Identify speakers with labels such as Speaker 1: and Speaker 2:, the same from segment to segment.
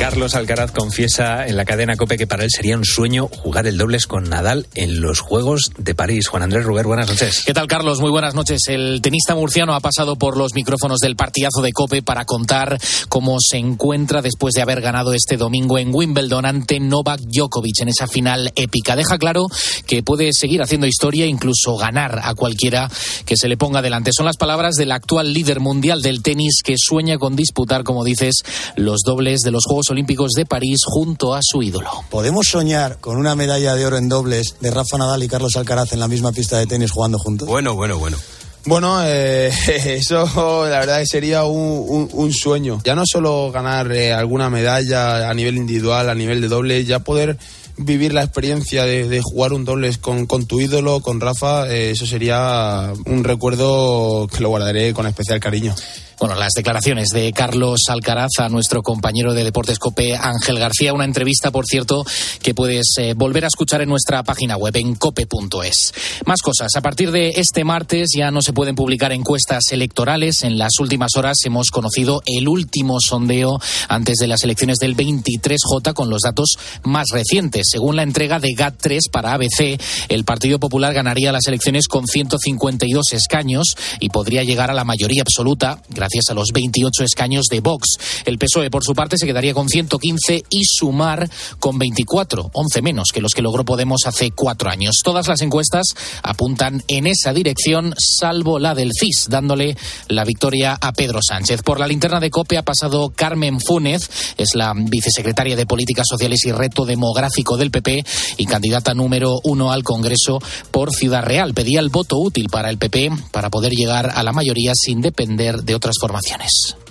Speaker 1: Carlos Alcaraz confiesa en la cadena Cope que para él sería un sueño jugar el dobles con Nadal en los Juegos de París. Juan Andrés Ruber, buenas noches.
Speaker 2: ¿Qué tal, Carlos? Muy buenas noches. El tenista murciano ha pasado por los micrófonos del partidazo de Cope para contar cómo se encuentra después de haber ganado este domingo en Wimbledon ante Novak Djokovic en esa final épica. Deja claro que puede seguir haciendo historia e incluso ganar a cualquiera que se le ponga delante. Son las palabras del actual líder mundial del tenis que sueña con disputar, como dices, los dobles de los Juegos Olímpicos de París junto a su ídolo.
Speaker 3: ¿Podemos soñar con una medalla de oro en dobles de Rafa Nadal y Carlos Alcaraz en la misma pista de tenis jugando juntos?
Speaker 4: Bueno, bueno, bueno.
Speaker 5: Bueno, eh, eso la verdad que sería un, un, un sueño. Ya no solo ganar eh, alguna medalla a nivel individual, a nivel de doble, ya poder vivir la experiencia de, de jugar un dobles con, con, tu ídolo, con Rafa, eh, eso sería un recuerdo que lo guardaré con especial cariño.
Speaker 2: Bueno, las declaraciones de Carlos Alcaraz a nuestro compañero de Deportes Cope, Ángel García. Una entrevista, por cierto, que puedes eh, volver a escuchar en nuestra página web, en cope.es. Más cosas. A partir de este martes ya no se pueden publicar encuestas electorales. En las últimas horas hemos conocido el último sondeo antes de las elecciones del 23J con los datos más recientes. Según la entrega de GAT3 para ABC, el Partido Popular ganaría las elecciones con 152 escaños y podría llegar a la mayoría absoluta gracias a los 28 escaños de Vox. El PSOE, por su parte, se quedaría con 115 y Sumar con 24, 11 menos que los que logró Podemos hace cuatro años. Todas las encuestas apuntan en esa dirección, salvo la del CIS, dándole la victoria a Pedro Sánchez. Por la linterna de COPE ha pasado Carmen Fúnez, es la vicesecretaria de Políticas Sociales y Reto Demográfico del PP y candidata número uno al Congreso por Ciudad Real. Pedía el voto útil para el PP para poder llegar a la mayoría sin depender de otras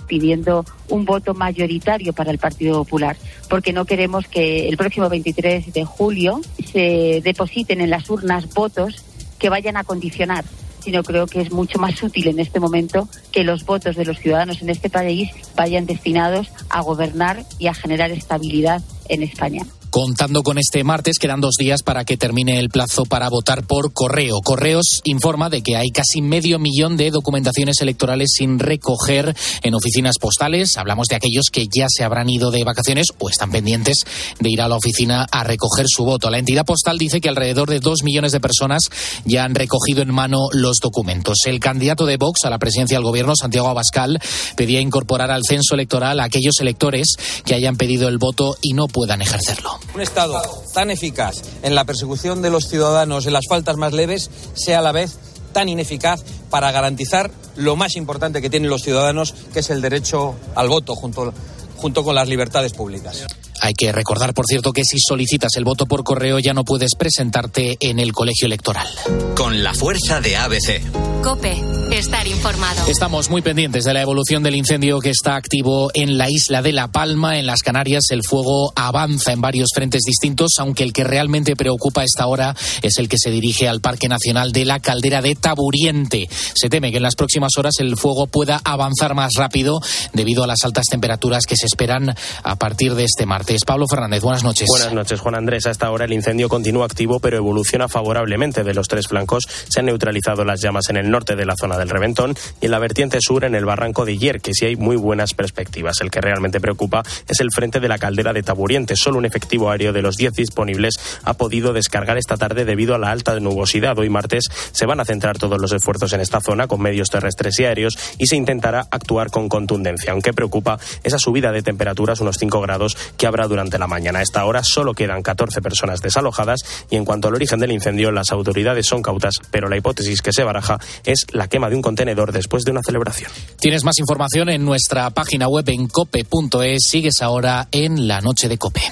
Speaker 6: pidiendo un voto mayoritario para el Partido Popular, porque no queremos que el próximo 23 de julio se depositen en las urnas votos que vayan a condicionar sino creo que es mucho más útil en este momento que los votos de los ciudadanos en este país vayan destinados a gobernar y a generar estabilidad en España.
Speaker 2: Contando con este martes, quedan dos días para que termine el plazo para votar por correo. Correos informa de que hay casi medio millón de documentaciones electorales sin recoger en oficinas postales. Hablamos de aquellos que ya se habrán ido de vacaciones o están pendientes de ir a la oficina a recoger su voto. La entidad postal dice que alrededor de dos millones de personas ya han recogido en mano los documentos. El candidato de Vox a la presidencia del gobierno, Santiago Abascal, pedía incorporar al censo electoral a aquellos electores que hayan pedido el voto y no puedan ejercerlo.
Speaker 4: Un Estado tan eficaz en la persecución de los ciudadanos en las faltas más leves sea a la vez tan ineficaz para garantizar lo más importante que tienen los ciudadanos, que es el derecho al voto junto, junto con las libertades públicas.
Speaker 2: Hay que recordar, por cierto, que si solicitas el voto por correo ya no puedes presentarte en el colegio electoral.
Speaker 7: Con la fuerza de ABC.
Speaker 8: Cope, estar informado.
Speaker 2: Estamos muy pendientes de la evolución del incendio que está activo en la isla de La Palma, en las Canarias. El fuego avanza en varios frentes distintos, aunque el que realmente preocupa a esta hora es el que se dirige al Parque Nacional de la Caldera de Taburiente. Se teme que en las próximas horas el fuego pueda avanzar más rápido debido a las altas temperaturas que se esperan a partir de este martes. Pablo Fernández, buenas noches.
Speaker 9: Buenas noches, Juan Andrés. Hasta ahora el incendio continúa activo, pero evoluciona favorablemente. De los tres flancos se han neutralizado las llamas en el norte de la zona del Reventón y en la vertiente sur en el barranco de Hier, que sí hay muy buenas perspectivas. El que realmente preocupa es el frente de la caldera de Taburiente. Solo un efectivo aéreo de los 10 disponibles ha podido descargar esta tarde debido a la alta nubosidad. Hoy martes se van a centrar todos los esfuerzos en esta zona con medios terrestres y aéreos y se intentará actuar con contundencia. Aunque preocupa esa subida de temperaturas, unos 5 grados, que habrá durante la mañana. A esta hora solo quedan 14 personas desalojadas y en cuanto al origen del incendio, las autoridades son cautas, pero la hipótesis que se baraja es la quema de un contenedor después de una celebración.
Speaker 2: Tienes más información en nuestra página web en cope.es. Sigues ahora en la noche de Cope.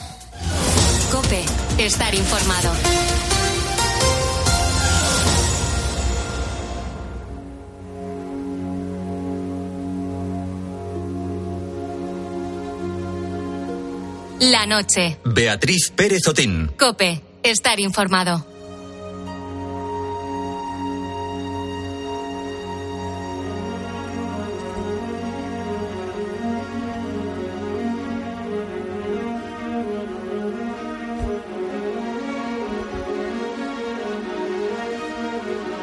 Speaker 8: Cope, estar informado. La noche.
Speaker 7: Beatriz Pérez Otín.
Speaker 8: Cope, estar informado.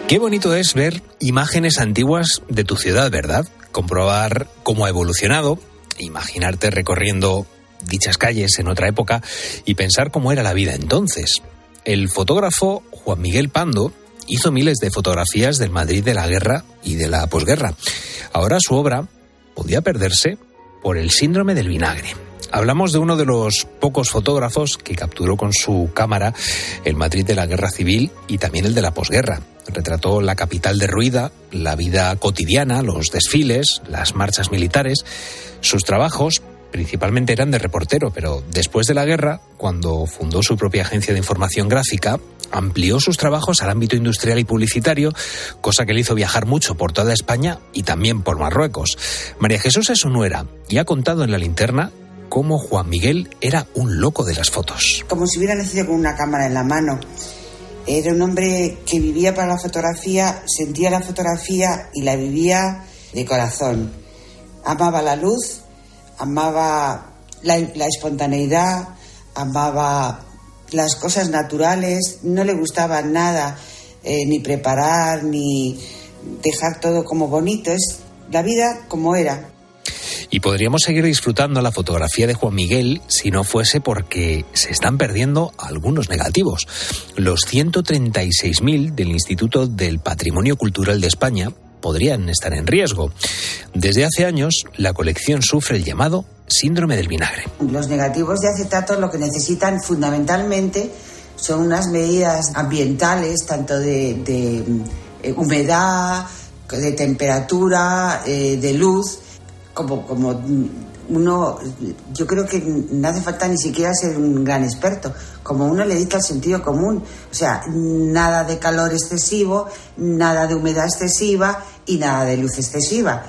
Speaker 1: Qué bonito es ver imágenes antiguas de tu ciudad, ¿verdad? Comprobar cómo ha evolucionado, imaginarte recorriendo dichas calles en otra época y pensar cómo era la vida entonces. El fotógrafo Juan Miguel Pando hizo miles de fotografías del Madrid de la guerra y de la posguerra. Ahora su obra podía perderse por el síndrome del vinagre. Hablamos de uno de los pocos fotógrafos que capturó con su cámara el Madrid de la guerra civil y también el de la posguerra. Retrató la capital derruida, la vida cotidiana, los desfiles, las marchas militares. Sus trabajos principalmente eran de reportero, pero después de la guerra, cuando fundó su propia agencia de información gráfica, amplió sus trabajos al ámbito industrial y publicitario, cosa que le hizo viajar mucho por toda España y también por Marruecos. María Jesús es su nuera y ha contado en la linterna cómo Juan Miguel era un loco de las fotos.
Speaker 10: Como si hubiera nacido con una cámara en la mano. Era un hombre que vivía para la fotografía, sentía la fotografía y la vivía de corazón. Amaba la luz, amaba la, espontaneidad, amaba las cosas naturales, no le gustaba nada eh, ni preparar ni dejar todo como bonito, es la vida como era.
Speaker 1: Y podríamos seguir disfrutando la fotografía de Juan Miguel si no fuese porque se están perdiendo algunos negativos. Los 136.000 del Instituto del Patrimonio Cultural de España podrían estar en riesgo. Desde hace años, la colección sufre el llamado síndrome del vinagre.
Speaker 10: Los negativos de acetato lo que necesitan fundamentalmente son unas medidas ambientales, tanto de, eh, humedad, de temperatura, eh, de luz, como, como uno, yo creo que no hace falta ni siquiera ser un gran experto, como uno le dicta el sentido común, o sea, nada de calor excesivo, nada de humedad excesiva y nada de luz excesiva.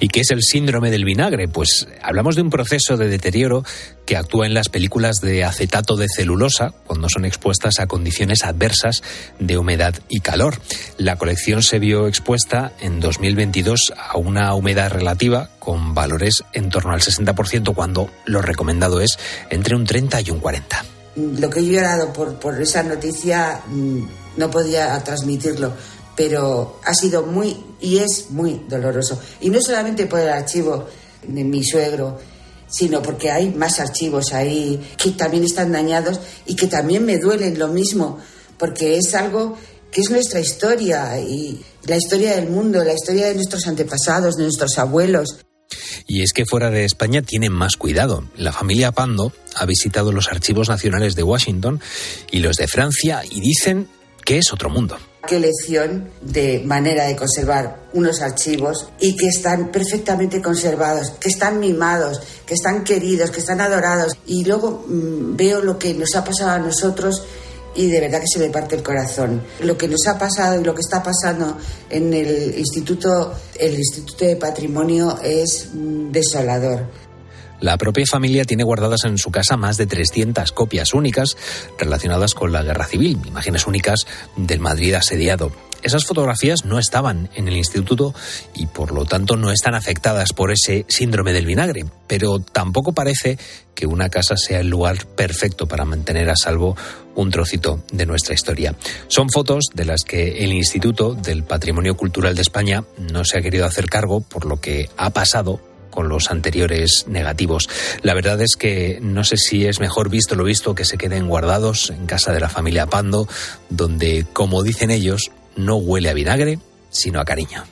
Speaker 1: ¿Y qué es el síndrome del vinagre? Pues hablamos de un proceso de deterioro que actúa en las películas de acetato de celulosa cuando son expuestas a condiciones adversas de humedad y calor. La colección se vio expuesta en 2022 a una humedad relativa con valores en torno al 60% cuando lo recomendado es entre un 30 y un 40.
Speaker 10: Lo que yo he llorado por, por esa noticia mm, no podía transmitirlo pero ha sido muy y es muy doloroso. Y no solamente por el archivo de mi suegro, sino porque hay más archivos ahí que también están dañados y que también me duelen lo mismo, porque es algo que es nuestra historia y la historia del mundo, la historia de nuestros antepasados, de nuestros abuelos.
Speaker 1: Y es que fuera de España tienen más cuidado. La familia Pando ha visitado los archivos nacionales de Washington y los de Francia y dicen que es otro mundo
Speaker 10: qué lección de manera de conservar unos archivos y que están perfectamente conservados, que están mimados, que están queridos, que están adorados. Y luego mm, veo lo que nos ha pasado a nosotros y de verdad que se me parte el corazón. Lo que nos ha pasado y lo que está pasando en el Instituto, el Instituto de Patrimonio es mm, desolador.
Speaker 1: La propia familia tiene guardadas en su casa más de 300 copias únicas relacionadas con la guerra civil, imágenes únicas del Madrid asediado. Esas fotografías no estaban en el instituto y por lo tanto no están afectadas por ese síndrome del vinagre, pero tampoco parece que una casa sea el lugar perfecto para mantener a salvo un trocito de nuestra historia. Son fotos de las que el Instituto del Patrimonio Cultural de España no se ha querido hacer cargo por lo que ha pasado con los anteriores negativos. La verdad es que no sé si es mejor visto lo visto que se queden guardados en casa de la familia Pando, donde, como dicen ellos, no huele a vinagre, sino a cariño.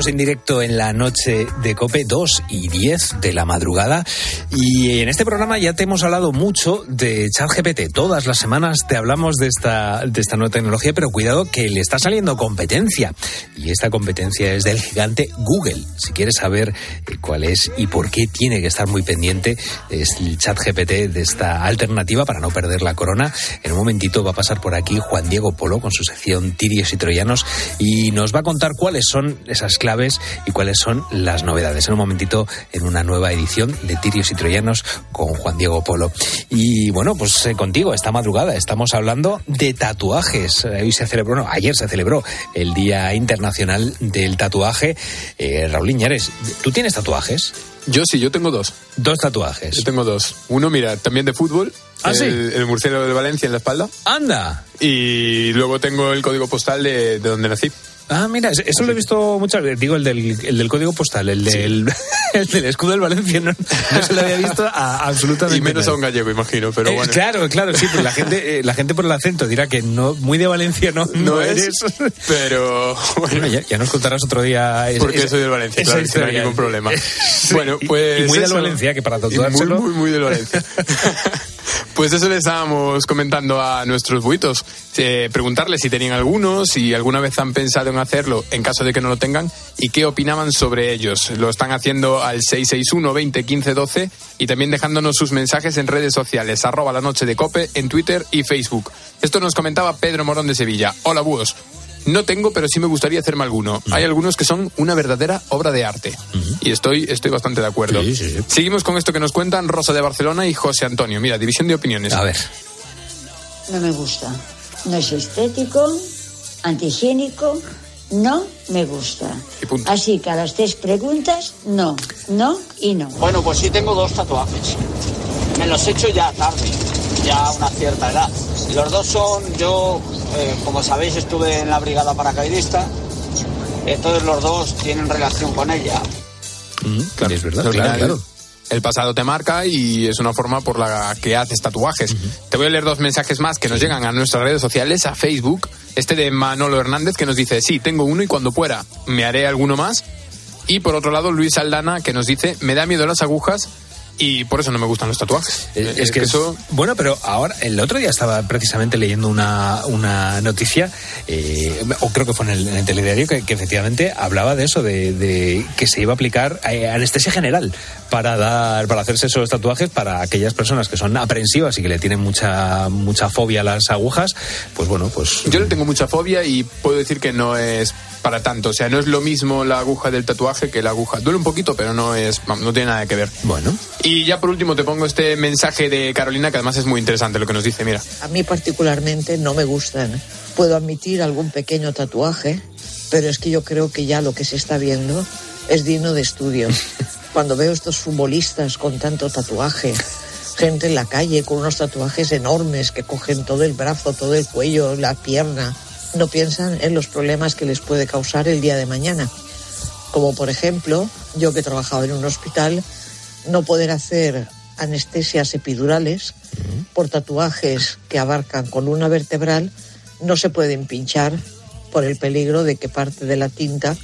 Speaker 1: Seguimos en directo en la noche de Cope 2 y 10 de la madrugada y en este programa ya te hemos hablado mucho de ChatGPT. Todas las semanas te hablamos de esta, de esta nueva tecnología, pero cuidado que le está saliendo competencia y esta competencia es del gigante Google. Si quieres saber cuál es y por qué tiene que estar muy pendiente el ChatGPT de esta alternativa para no perder la corona. En un momentito va a pasar por aquí Juan Diego Polo con su sección Tirios y Troyanos y nos va a contar cuáles son esas claves y cuáles son las novedades. En un momentito, en una nueva edición de Tirios y Troyanos con Juan Diego Polo. Y bueno, pues eh, contigo, esta madrugada estamos hablando de tatuajes. Eh, hoy se celebró, no, ayer se celebró el Día Internacional del Tatuaje. Eh, Raúl Iñares, ¿tú tienes tatuajes?
Speaker 11: Yo sí, yo tengo dos.
Speaker 1: Dos tatuajes.
Speaker 11: Yo tengo dos. Uno, mira, también de fútbol.
Speaker 1: ¿Ah,
Speaker 11: el,
Speaker 1: sí?
Speaker 11: el murciélago de Valencia en la espalda.
Speaker 1: ¡Anda!
Speaker 11: Y luego tengo el código postal de, de donde nací.
Speaker 1: Ah, mira, eso lo he visto muchas veces. Digo, el del, el del código postal, el del, el del escudo del Valencia, no, no se lo había visto a, absolutamente
Speaker 11: Y menos a
Speaker 1: nadie.
Speaker 11: un gallego, imagino, pero
Speaker 1: Eh,
Speaker 11: bueno.
Speaker 1: Claro, claro, sí, pero la gente, eh, la gente por el acento dirá que no, muy de Valencia no, no,
Speaker 11: No es,
Speaker 1: eres.
Speaker 11: pero bueno.
Speaker 1: Bueno, ya, ya nos contarás otro día. es-
Speaker 11: Porque
Speaker 1: esa-
Speaker 11: soy del Valencia, claro, que no hay
Speaker 1: historia.
Speaker 11: ningún problema.
Speaker 1: Sí,
Speaker 11: Bueno,
Speaker 1: y-
Speaker 11: pues.
Speaker 1: Y, muy del. Valencia, que para
Speaker 11: Y muy,
Speaker 1: tatuárselo.
Speaker 11: muy, muy del Valencia. Pues eso le estábamos comentando a nuestros buitos. Eh, preguntarles si tenían algunos, si alguna vez han pensado en hacerlo en caso de que no lo tengan y qué opinaban sobre ellos. Lo están haciendo al 661 20 15 12 y también dejándonos sus mensajes en redes sociales, arroba la noche de cope en Twitter y Facebook. Esto nos comentaba Pedro Morón de Sevilla. Hola búhos. No tengo, pero sí me gustaría hacerme alguno. Hay algunos que son una verdadera obra de arte. Y estoy, estoy bastante de acuerdo.
Speaker 1: Sí, sí, sí.
Speaker 11: Seguimos con esto que nos cuentan Rosa de Barcelona y José Antonio. Mira, división de opiniones.
Speaker 1: A ver.
Speaker 12: No me gusta. No es estético, antihigiénico, no me gusta.
Speaker 11: Y punto.
Speaker 12: Así que a las tres preguntas, no, no y no.
Speaker 13: Bueno, pues sí tengo dos tatuajes. Me los he hecho ya tarde, ya a una cierta edad. Los dos son, yo, eh, como sabéis, estuve en la brigada paracaidista. Entonces los dos tienen relación con ella.
Speaker 1: Claro, es verdad, claro.
Speaker 11: El pasado te marca y es una forma por la que haces tatuajes. Te voy a leer dos mensajes más que nos llegan a nuestras redes sociales, a Facebook. Este de Manolo Hernández que nos dice, sí, tengo uno y cuando pueda me haré alguno más. Y por otro lado, Luis Aldana que nos dice, me da miedo las agujas y por eso no me gustan los tatuajes.
Speaker 1: Es, es que eso. Bueno, pero ahora, el otro día estaba precisamente leyendo una, una noticia, eh, o creo que fue en el, en el telediario, que, que efectivamente hablaba de eso, de, de que se iba a aplicar eh, anestesia general para dar, para hacerse esos tatuajes para aquellas personas que son aprensivas y que le tienen mucha, mucha fobia a las agujas. Pues bueno, pues.
Speaker 11: Yo le tengo mucha fobia y puedo decir que no es para tanto. O sea, no es lo mismo la aguja del tatuaje que la aguja. Duele un poquito, pero no es, no tiene nada que ver.
Speaker 1: Bueno.
Speaker 11: Y ya por último te pongo este mensaje de Carolina que además es muy interesante lo que nos dice. Mira.
Speaker 14: A mí particularmente no me gustan. Puedo admitir algún pequeño tatuaje, pero es que yo creo que ya lo que se está viendo es digno de estudio. Cuando veo estos futbolistas con tanto tatuaje, gente en la calle con unos tatuajes enormes que cogen todo el brazo, todo el cuello, la pierna, no piensan en los problemas que les puede causar el día de mañana. Como por ejemplo, yo que he trabajado en un hospital, no poder hacer anestesias epidurales por tatuajes que abarcan columna vertebral no se pueden pinchar por el peligro de que parte de la tinta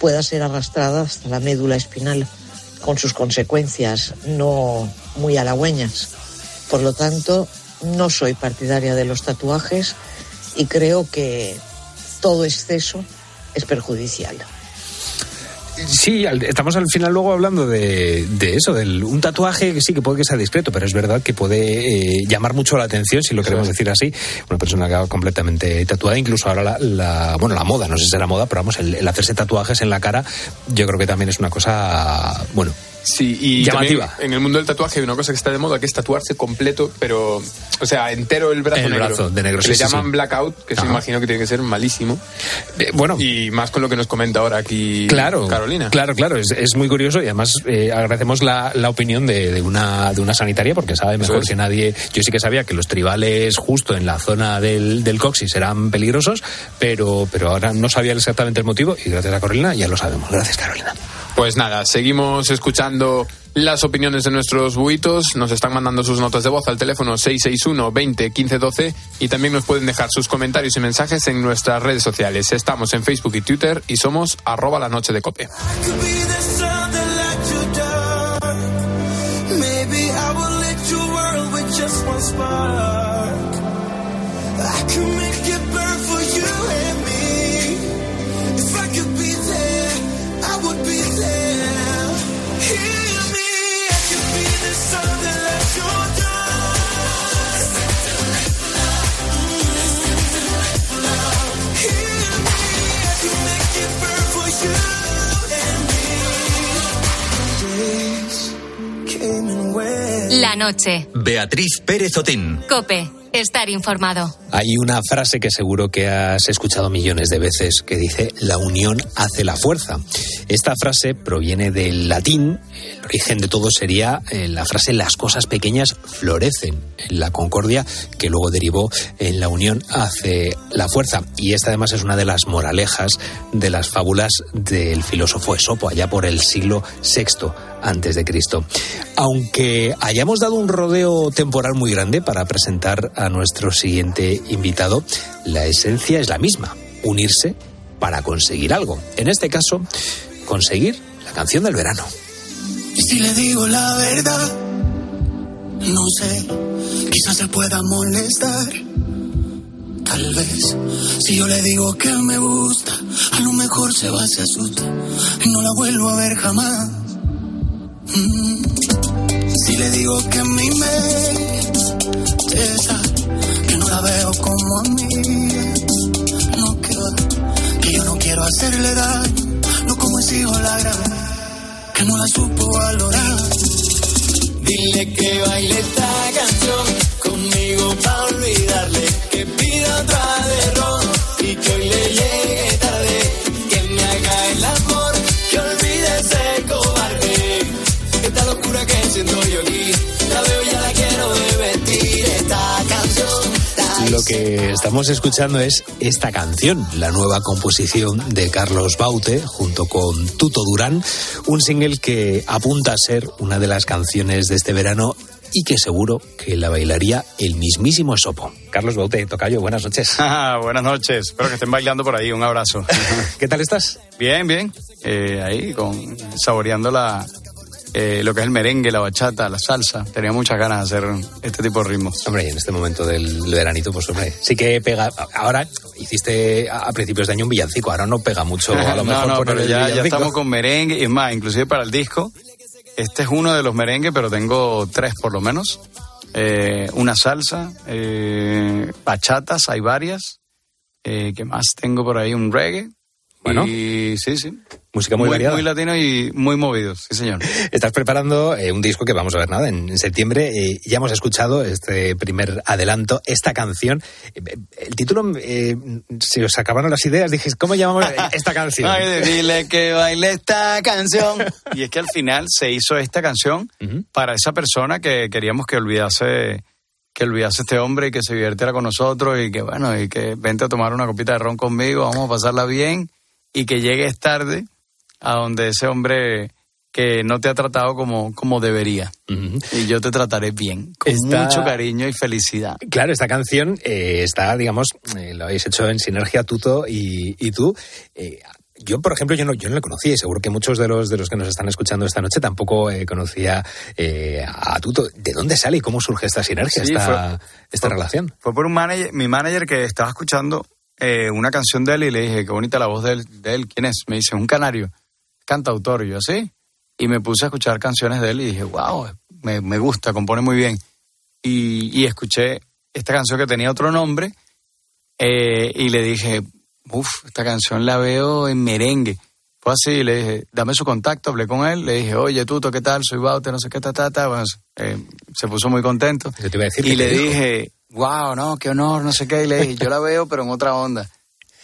Speaker 14: pueda ser arrastrada hasta la médula espinal, con sus consecuencias no muy halagüeñas. Por lo tanto, no soy partidaria de los tatuajes y creo que todo exceso es perjudicial.
Speaker 1: Sí, al- estamos al final luego hablando de, de eso, de un tatuaje que sí que puede que sea discreto, pero es verdad que puede eh, llamar mucho la atención, si lo queremos decir así, una persona que va completamente tatuada, incluso ahora la, la- bueno, la moda, no sé si será moda, pero vamos, el, el hacerse tatuajes en la cara, yo creo que también es una cosa, bueno,
Speaker 11: Sí, y
Speaker 1: Llamativa.
Speaker 11: en el mundo del tatuaje hay una cosa que está de moda, que es tatuarse completo, pero, o sea, entero el brazo
Speaker 1: El
Speaker 11: negro.
Speaker 1: brazo de negro,
Speaker 11: Que
Speaker 1: sí,
Speaker 11: Le
Speaker 1: sí,
Speaker 11: llaman
Speaker 1: sí.
Speaker 11: blackout, que se imagino que tiene que ser malísimo.
Speaker 1: bueno.
Speaker 11: Y más con lo que nos comenta ahora aquí
Speaker 1: Claro,
Speaker 11: Carolina.
Speaker 1: Claro, claro, es, es muy curioso y además eh, agradecemos la, la opinión de, de una, de una sanitaria porque sabe mejor
Speaker 11: es.
Speaker 1: que nadie. Yo sí que sabía que los tribales justo en la zona del, del coxis eran peligrosos, pero, pero ahora no sabía exactamente el motivo y gracias a Carolina ya lo sabemos. Gracias, Carolina.
Speaker 11: Pues nada, seguimos escuchando las opiniones de nuestros buitos. Nos están mandando sus notas de voz al teléfono 661 20 15 12 y también nos pueden dejar sus comentarios y mensajes en nuestras redes sociales. Estamos en Facebook y Twitter y somos arroba la noche de cope.
Speaker 8: La noche.
Speaker 7: Beatriz Pérez Otín.
Speaker 8: Cope. Estar informado.
Speaker 1: Hay una frase que seguro que has escuchado millones de veces que dice la unión hace la fuerza. Esta frase proviene del latín, el origen de todo sería eh, la frase las cosas pequeñas florecen en la concordia que luego derivó en la unión hace la fuerza. Y esta además es una de las moralejas de las fábulas del filósofo Esopo allá por el siglo VI antes de Cristo. Aunque hayamos dado un rodeo temporal muy grande para presentar nuestro siguiente invitado, la esencia es la misma, unirse para conseguir algo. En este caso, conseguir la canción del verano.
Speaker 15: Si le digo la verdad, no sé, quizás se pueda molestar. Tal vez, si yo le digo que me gusta, a lo mejor se va, se asusta y no la vuelvo a ver jamás. Mm. Si le digo que a mí como a mí, no que yo no quiero hacerle daño, no como ese hijo la grave, que no la supo valorar. Dile que baile esta canción conmigo para olvidarle, que pida otra de ron y que hoy
Speaker 1: Lo que estamos escuchando es esta canción, la nueva composición de Carlos Baute junto con Tuto Durán, un single que apunta a ser una de las canciones de este verano y que seguro que la bailaría el mismísimo Sopo. Carlos Baute, Tocayo, buenas noches.
Speaker 16: buenas noches, espero que estén bailando por ahí, un abrazo.
Speaker 1: ¿Qué tal estás?
Speaker 16: Bien, bien, eh, ahí con, saboreando la, eh, lo que es el merengue, la bachata, la salsa. Tenía muchas ganas de hacer este tipo de ritmos.
Speaker 1: Hombre, y en este momento del veranito, pues hombre, sí que pega. Ahora hiciste a principios de año un villancico, ahora no pega mucho, a lo mejor
Speaker 16: no, no,
Speaker 1: poner
Speaker 16: pero
Speaker 1: el
Speaker 16: ya, estamos con merengue y es más, inclusive para el disco. Este es uno de los merengues, pero tengo tres por lo menos. Eh, una salsa, eh, bachatas, hay varias. Eh, ¿Qué más tengo por ahí? Un reggae.
Speaker 1: Bueno.
Speaker 16: Y sí, sí.
Speaker 1: Música muy variada.
Speaker 16: Muy latino y muy movido, sí, señor.
Speaker 1: Estás preparando eh, un disco que vamos a ver nada en, en septiembre. eh, ya hemos escuchado este primer adelanto, esta canción. Eh, El título, eh, se os acabaron las ideas. Dije, ¿cómo llamamos esta canción?
Speaker 16: Ay, dile que baile esta canción. Y es que al final se hizo esta canción para esa persona que queríamos que olvidase que olvidase este hombre y que se divirtiera con nosotros y que bueno, y que vente a tomar una copita de ron conmigo, vamos a pasarla bien y que llegues tarde a donde ese hombre que no te ha tratado como, como debería. Y yo te trataré bien, con mucho cariño y felicidad.
Speaker 1: Claro, esta canción eh, está, digamos, eh, lo habéis hecho en sinergia Tuto y, y tú. Eh, yo, por ejemplo, yo no, yo no la conocía y seguro que muchos de los de los que nos están escuchando esta noche tampoco eh, conocía eh, a Tuto. ¿De dónde sale y cómo surge esta sinergia,
Speaker 16: Sí,
Speaker 1: esta,
Speaker 16: fue-
Speaker 1: esta relación?
Speaker 16: Fue por un manager, mi manager que estaba escuchando eh, una canción de él y le dije, qué bonita la voz de él, de él. ¿Quién es? Me dice, un canario, cantautor. Y yo, sí. Y me puse a escuchar canciones de él y dije, wow, me, me gusta, compone muy bien. Y, y escuché esta canción que tenía otro nombre eh, y le dije, uff, esta canción la veo en merengue. Fue así, le dije, dame su contacto, hablé con él, le dije, oye, Tuto, ¿qué tal? Soy Baute, no sé qué, ta, ta, ta. Bueno, eh, se puso muy contento.
Speaker 1: Yo te iba a decir
Speaker 16: y le
Speaker 1: dijo.
Speaker 16: dije, wow, no, qué honor, no sé qué. Y le dije, yo la veo, pero en otra onda.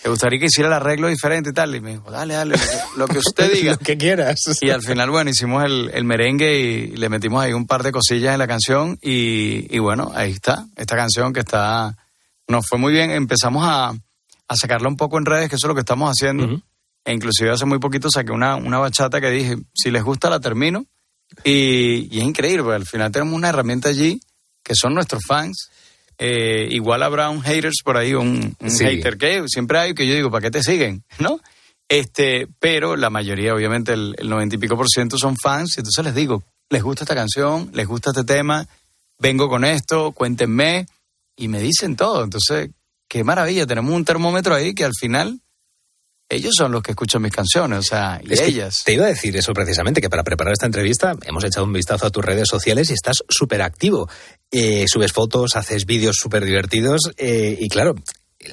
Speaker 16: ¿Te gustaría que hiciera el arreglo diferente y tal? Y me dijo, dale, dale, lo que, lo que usted diga.
Speaker 1: Lo que quieras.
Speaker 16: Y al final, bueno, hicimos el, el merengue y le metimos ahí un par de cosillas en la canción y, y bueno, ahí está, esta canción que está, nos fue muy bien, empezamos a, a sacarla un poco en redes, que eso es lo que estamos haciendo. E inclusive hace muy poquito saqué una, una bachata que dije, si les gusta la termino Y, y es increíble, porque al final tenemos una herramienta allí que son nuestros fans. Eh, igual habrá un haters por ahí, un, un
Speaker 1: Sí.
Speaker 16: hater que siempre hay que yo digo, ¿para qué te siguen? ¿No? Este, pero la mayoría, obviamente, el, 90 y pico por ciento son fans, y entonces les digo, les gusta esta canción, les gusta este tema, vengo con esto, cuéntenme, y me dicen todo. Entonces, qué maravilla, tenemos un termómetro ahí que al final ellos son los que escuchan mis canciones, o sea, y
Speaker 1: Es
Speaker 16: ellas.
Speaker 1: Te iba a decir eso precisamente, que para preparar esta entrevista hemos echado un vistazo a tus redes sociales y estás súper activo. Eh, subes fotos, haces vídeos súper divertidos eh, y claro,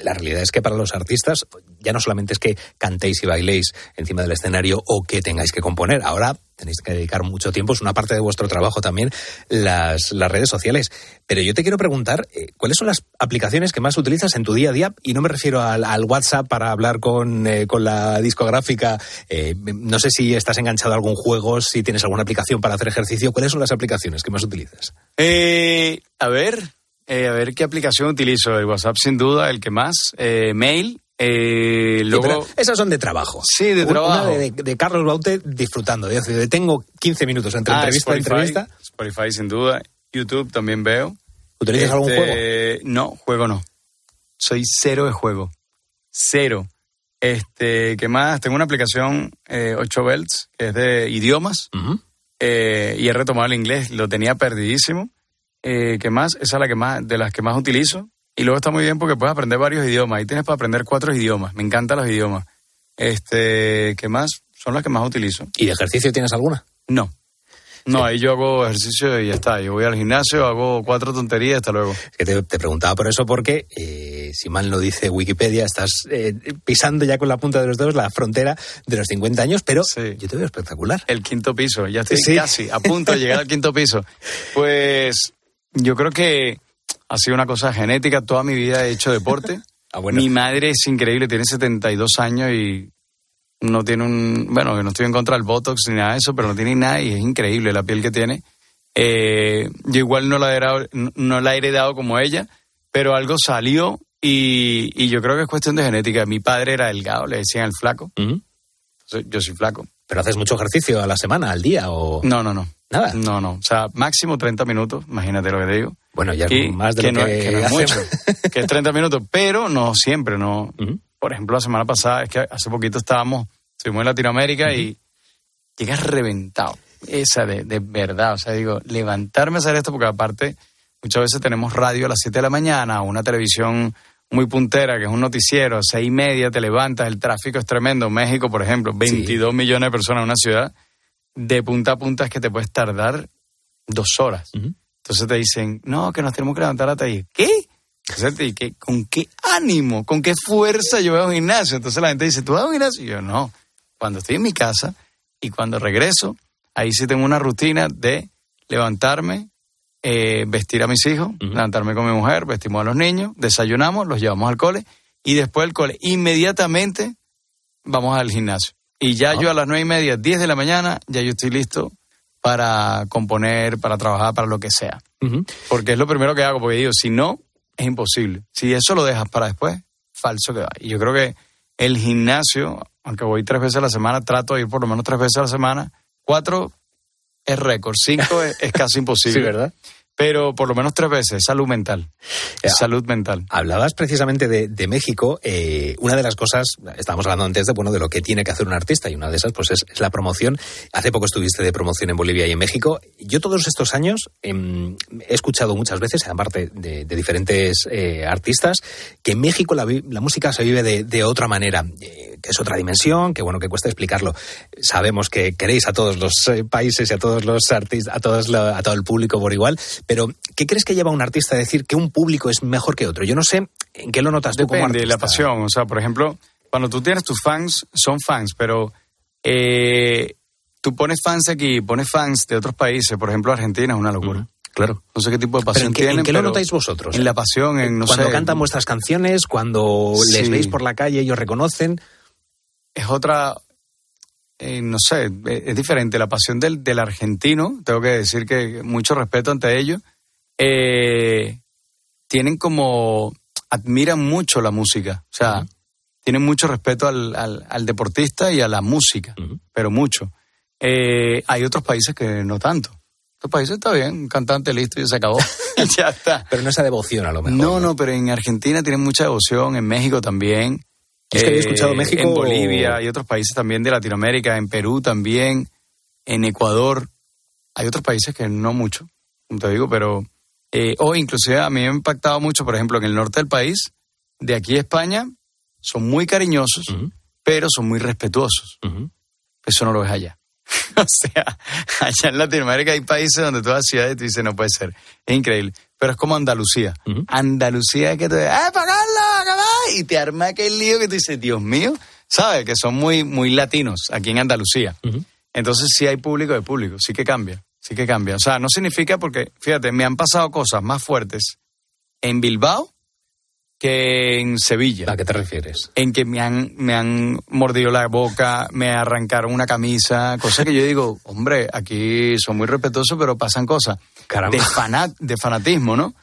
Speaker 1: la realidad es que para los artistas ya no solamente es que cantéis y bailéis encima del escenario o que tengáis que componer, ahora tenéis que dedicar mucho tiempo, es una parte de vuestro trabajo también, las, las redes sociales. Pero yo te quiero preguntar, eh, ¿cuáles son las aplicaciones que más utilizas en tu día a día? Y no me refiero al, WhatsApp para hablar con, eh, con la discográfica, eh, no sé si estás enganchado a algún juego, si tienes alguna aplicación para hacer ejercicio, ¿cuáles son las aplicaciones que más utilizas?
Speaker 16: Eh, a ver, eh, a ver qué aplicación utilizo. El WhatsApp, sin duda, el que más. Eh, mail. Eh, luego.
Speaker 1: esas son de trabajo.
Speaker 16: Sí, de
Speaker 1: Una
Speaker 16: trabajo.
Speaker 1: de, de Carlos Baute disfrutando. de tengo 15 minutos entre
Speaker 16: Ah,
Speaker 1: entrevista y
Speaker 16: Spotify,
Speaker 1: entrevista.
Speaker 16: Spotify, sin duda. YouTube también veo.
Speaker 1: ¿Utilizas algún
Speaker 16: Este,
Speaker 1: juego?
Speaker 16: No, juego no. Soy cero de juego. Cero. Este, ¿qué más? Tengo una aplicación, eh, 8 Belts, que es de idiomas. eh, y he retomado el inglés. Lo tenía perdidísimo. Eh, ¿Qué más? Esa es la que más, de las que más utilizo. Y luego está muy bien porque puedes aprender varios idiomas. Ahí tienes para aprender cuatro idiomas. Me encantan los idiomas. Este, ¿qué más? Son las que más utilizo.
Speaker 1: ¿Y de ejercicio tienes alguna?
Speaker 16: No. No, ahí yo hago ejercicio y ya está. Yo voy al gimnasio, hago cuatro tonterías, hasta luego.
Speaker 1: Es que te, te preguntaba por eso porque, eh, si mal no dice Wikipedia, estás eh, pisando ya con la punta de los dedos la frontera de los 50 años, pero yo te veo espectacular.
Speaker 16: El quinto piso, ya estoy
Speaker 1: Sí.
Speaker 16: casi a punto de llegar al quinto piso. Pues yo creo que ha sido una cosa genética. Toda mi vida he hecho deporte.
Speaker 1: Ah,
Speaker 16: Mi madre es increíble, tiene 72 años y no tiene un. Bueno, que no estoy en contra del Botox ni nada de eso, pero no tiene nada y es increíble la piel que tiene. Eh, yo igual no la, he heredado, no la he heredado como ella, pero algo salió y, y yo creo que es cuestión de genética. Mi padre era delgado, le decían el flaco. Yo soy flaco.
Speaker 1: ¿Pero haces mucho ejercicio a la semana, al día o...?
Speaker 16: No, no, no.
Speaker 1: Nada.
Speaker 16: No, no. O sea, máximo 30 minutos, imagínate lo que te digo.
Speaker 1: Bueno, ya
Speaker 16: Y
Speaker 1: más de
Speaker 16: que
Speaker 1: lo
Speaker 16: no,
Speaker 1: que,
Speaker 16: que no es mucho, que es 30 minutos, pero no siempre, no. Por ejemplo, la semana pasada, es que hace poquito estábamos, estuvimos en Latinoamérica y llegas reventado. Esa de, de verdad, o sea, digo, levantarme a hacer esto, porque aparte, muchas veces tenemos radio a las 7 de la mañana, una televisión muy puntera, que es un noticiero, seis y media, te levantas, el tráfico es tremendo. México, por ejemplo, 22 millones de personas en una ciudad, de punta a punta es que te puedes tardar dos horas. Entonces te dicen, no, que nos tenemos que levantar hasta ahí. ¿Qué? ¿y qué- ¿Con qué ánimo, con qué fuerza yo voy a un gimnasio? Entonces la gente dice, ¿tú vas a un gimnasio? Y yo, no. Cuando estoy en mi casa y cuando regreso, ahí sí tengo una rutina de levantarme, eh, vestir a mis hijos, levantarme con mi mujer, vestimos a los niños, desayunamos, los llevamos al cole y después del cole inmediatamente vamos al gimnasio. Y ya yo a las nueve y media, diez de la mañana, ya yo estoy listo para componer, para trabajar, para lo que sea. Porque es lo primero que hago, porque digo, si no, es imposible. Si eso lo dejas para después, falso que va. Y yo creo que el gimnasio, aunque voy tres veces a la semana, trato de ir por lo menos tres veces a la semana. Cuatro es récord, cinco es, es casi imposible.
Speaker 1: Sí, ¿verdad?
Speaker 16: Pero por lo menos tres veces, salud mental. Salud mental.
Speaker 1: Hablabas precisamente de, de México. eh, una de las cosas, estábamos hablando antes de bueno de lo que tiene que hacer un artista y una de esas pues es, es la promoción. Hace poco estuviste de promoción en Bolivia y en México. Yo todos estos años em, he escuchado muchas veces, aparte de, de diferentes eh, artistas, que en México la, la música se vive de, de otra manera, eh, que es otra dimensión, que bueno que cuesta explicarlo. Sabemos que queréis a todos los eh, países y a todos los artistas, a todos lo- a todo el público por igual, pero ¿qué crees que lleva a un artista a decir que un público es mejor que otro? Yo no sé en qué lo notas tú como
Speaker 16: Depende de la
Speaker 1: artista.
Speaker 16: pasión. O sea, por ejemplo, cuando tú tienes tus fans, son fans, pero eh, tú pones fans aquí, pones fans de otros países, por ejemplo, Argentina es una locura.
Speaker 1: Claro.
Speaker 16: No sé qué tipo de
Speaker 1: ¿Pero
Speaker 16: pasión
Speaker 1: en qué, en
Speaker 16: tienen.
Speaker 1: qué lo notáis vosotros?
Speaker 16: En la pasión, en no
Speaker 1: cuando
Speaker 16: sé.
Speaker 1: cantan vuestras canciones, cuando les veis por la calle, ellos reconocen.
Speaker 16: Es otra, eh, no sé, eh, es diferente. La pasión del, del argentino, tengo que decir que mucho respeto ante ellos, eh, tienen como, admiran mucho la música, o sea, tienen mucho respeto al, al- al deportista y a la música, pero mucho. Eh, hay otros países que no tanto. Otros países está bien, un cantante listo y se acabó. ya está.
Speaker 1: Pero no esa devoción a lo mejor.
Speaker 16: No, no, pero en Argentina tienen mucha devoción, en México también.
Speaker 1: Es que había escuchado México-
Speaker 16: En Bolivia, hay otros países también de Latinoamérica, en Perú también, en Ecuador. Hay otros países que no mucho, como te digo, pero... eh, o inclusive a mí me ha impactado mucho, por ejemplo, en el norte del país, de aquí a España, son muy cariñosos, pero son muy respetuosos. Eso no lo ves allá. o sea, allá en Latinoamérica hay países donde todas las ciudades tú dices, no puede ser. Es increíble. Pero es como Andalucía. Andalucía es que te ¡eh, pagarla! Y te arma aquel lío que tú dices, Dios mío, ¿sabes? Que son muy, muy latinos aquí en Andalucía. Entonces sí hay público de público, sí que cambia, sí que cambia. O sea, no significa porque, fíjate, me han pasado cosas más fuertes en Bilbao que en Sevilla.
Speaker 1: ¿A qué te refieres?
Speaker 16: En que me han, me han mordido la boca, me arrancaron una camisa, cosa que yo digo, hombre, aquí son muy respetuosos, pero pasan cosas.
Speaker 1: Caramba.
Speaker 16: De, fana- de fanatismo, ¿no?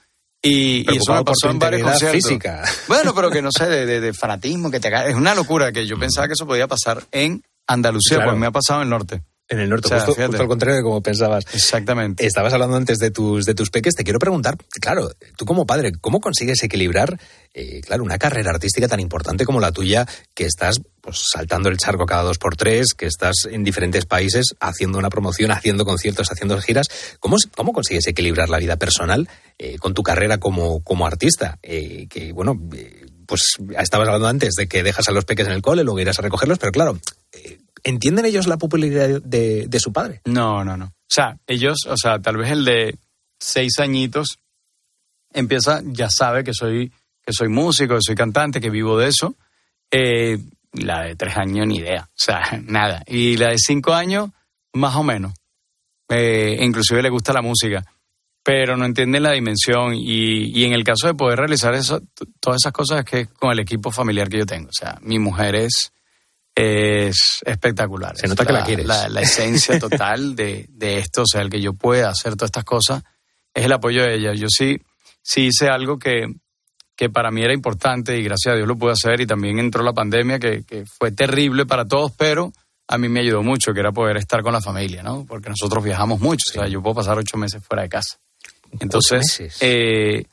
Speaker 16: Y, y eso me pasó en varios conciertos.
Speaker 1: física.
Speaker 16: Bueno, pero que no sé, de, de- de fanatismo, que te Es una locura que yo pensaba que eso podía pasar en Andalucía,
Speaker 1: Claro.
Speaker 16: pues me ha pasado en el norte.
Speaker 1: En el norte,
Speaker 16: O sea,
Speaker 1: justo, al contrario de como pensabas.
Speaker 16: Exactamente.
Speaker 1: Estabas hablando antes de tus, de tus peques. Te quiero preguntar, claro, tú como padre, ¿cómo consigues equilibrar, eh, claro, una carrera artística tan importante como la tuya, que estás pues, saltando el charco cada dos por tres, que estás en diferentes países haciendo una promoción, haciendo conciertos, haciendo giras? ¿Cómo, cómo consigues equilibrar la vida personal eh, con tu carrera como, como artista? Eh, que, bueno, eh, pues estabas hablando antes de que dejas a los peques en el cole, luego irás a recogerlos, pero claro, eh, ¿entienden ellos la popularidad de, de su padre?
Speaker 16: No, no, no. O sea, ellos, o sea, tal vez el de seis añitos empieza, ya sabe que soy, que soy músico, que soy cantante, que vivo de eso. Eh, la de tres años, ni idea. O sea, nada. Y la de cinco años, más o menos. Eh, inclusive le gusta la música. Pero no entienden la dimensión. Y, y en el caso de poder realizar eso, todas esas cosas es que es con el equipo familiar que yo tengo. O sea, mi mujer es, es espectacular.
Speaker 1: Se
Speaker 16: Es
Speaker 1: nota que la quieres.
Speaker 16: La, la esencia total de, de esto, o sea, el que yo pueda hacer todas estas cosas, es el apoyo de ella. Yo sí, sí hice algo que, que para mí era importante y gracias a Dios lo pude hacer y también entró la pandemia que, que fue terrible para todos, pero a mí me ayudó mucho, que era poder estar con la familia, ¿no? Porque nosotros viajamos mucho, o sea, yo puedo pasar ocho meses fuera de casa. Entonces, eh,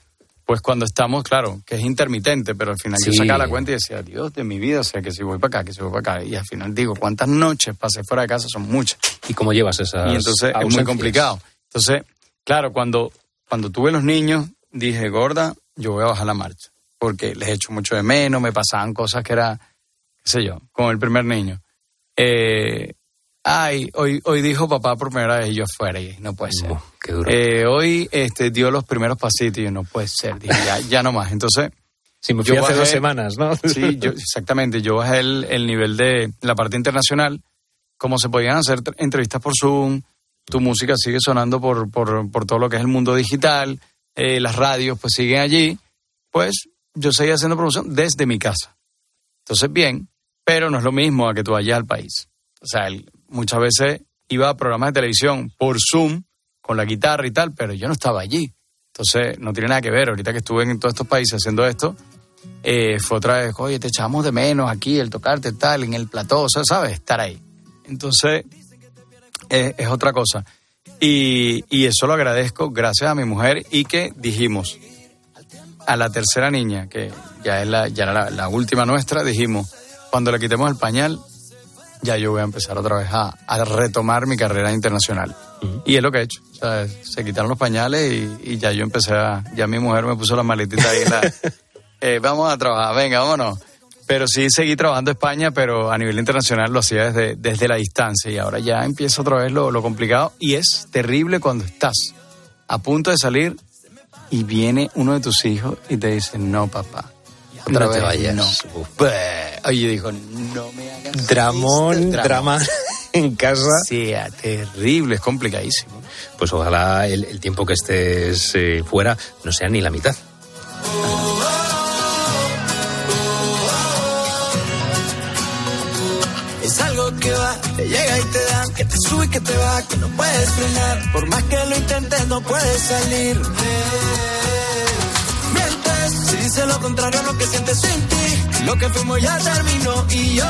Speaker 16: pues cuando estamos, claro, que es intermitente, pero al final yo sacaba la cuenta y decía, Dios de mi vida, o sea, que si voy para acá, que si voy para acá. Y al final digo, ¿cuántas noches pasé fuera de casa? Son muchas.
Speaker 1: ¿Y cómo llevas esas
Speaker 16: Y entonces es muy
Speaker 1: ausencias?
Speaker 16: complicado. Entonces, claro, cuando, cuando tuve los niños, dije, gorda, yo voy a bajar la marcha. Porque les echo mucho de menos, me pasaban cosas que era, qué sé yo, con el primer niño. Eh, ay, hoy, hoy dijo papá por primera vez y yo afuera, y no puede ser.
Speaker 1: qué duro.
Speaker 16: Eh, hoy este, dio los primeros pasitos y yo no puede ser, dije, ya, ya no más. Entonces,
Speaker 1: Sí, me fui hace dos semanas, ¿no?
Speaker 16: Sí, yo, exactamente. Yo bajé el, el nivel de la parte internacional. Como se podían hacer tr- entrevistas por Zoom, tu música sigue sonando por, por, por todo lo que es el mundo digital, eh, las radios pues siguen allí, pues yo seguía haciendo promoción desde mi casa. Entonces, bien, pero no es lo mismo a que tú vayas al país. O sea, el- muchas veces iba a programas de televisión por Zoom, con la guitarra y tal, pero yo no estaba allí. Entonces, no tiene nada que ver. Ahorita que estuve en todos estos países haciendo esto, eh, fue otra vez, oye, te echamos de menos aquí, el tocarte tal, en el plató, o sea, ¿sabes? Estar ahí. Entonces, es, otra cosa. Y, y eso lo agradezco gracias a mi mujer y que dijimos, a la tercera niña, que ya, es la, ya era la última nuestra, dijimos, cuando le quitemos el pañal, ya yo voy a empezar otra vez a, a retomar mi carrera internacional. Y es lo que he hecho. O sea, se quitaron los pañales y, y ya yo empecé a... Ya mi mujer me puso las maletitas ahí. en la- eh, vamos a trabajar, venga, vámonos. Pero sí seguí trabajando en España, pero a nivel internacional lo hacía desde, desde la distancia. Y ahora ya empieza otra vez lo, lo complicado. Y es terrible cuando estás a punto de salir y viene uno de tus hijos y te dice, no, papá. Otra
Speaker 1: No te
Speaker 16: vez,
Speaker 1: vayas.
Speaker 16: no. Bah. Oye, dijo, no me hagas
Speaker 1: Dramón,
Speaker 16: esto".
Speaker 1: drama en casa.
Speaker 16: Sí, ah, terrible, es complicadísimo.
Speaker 1: Pues ojalá el, el tiempo que estés eh, fuera no sea ni la mitad.
Speaker 15: Es algo que va, te llega y te da, que te sube y que te va, que no puedes frenar. Por más que lo intentes, no puedes salir. Mientes, si dices lo contrario a lo que sientes sin ti. Lo que fuimos ya terminó y yo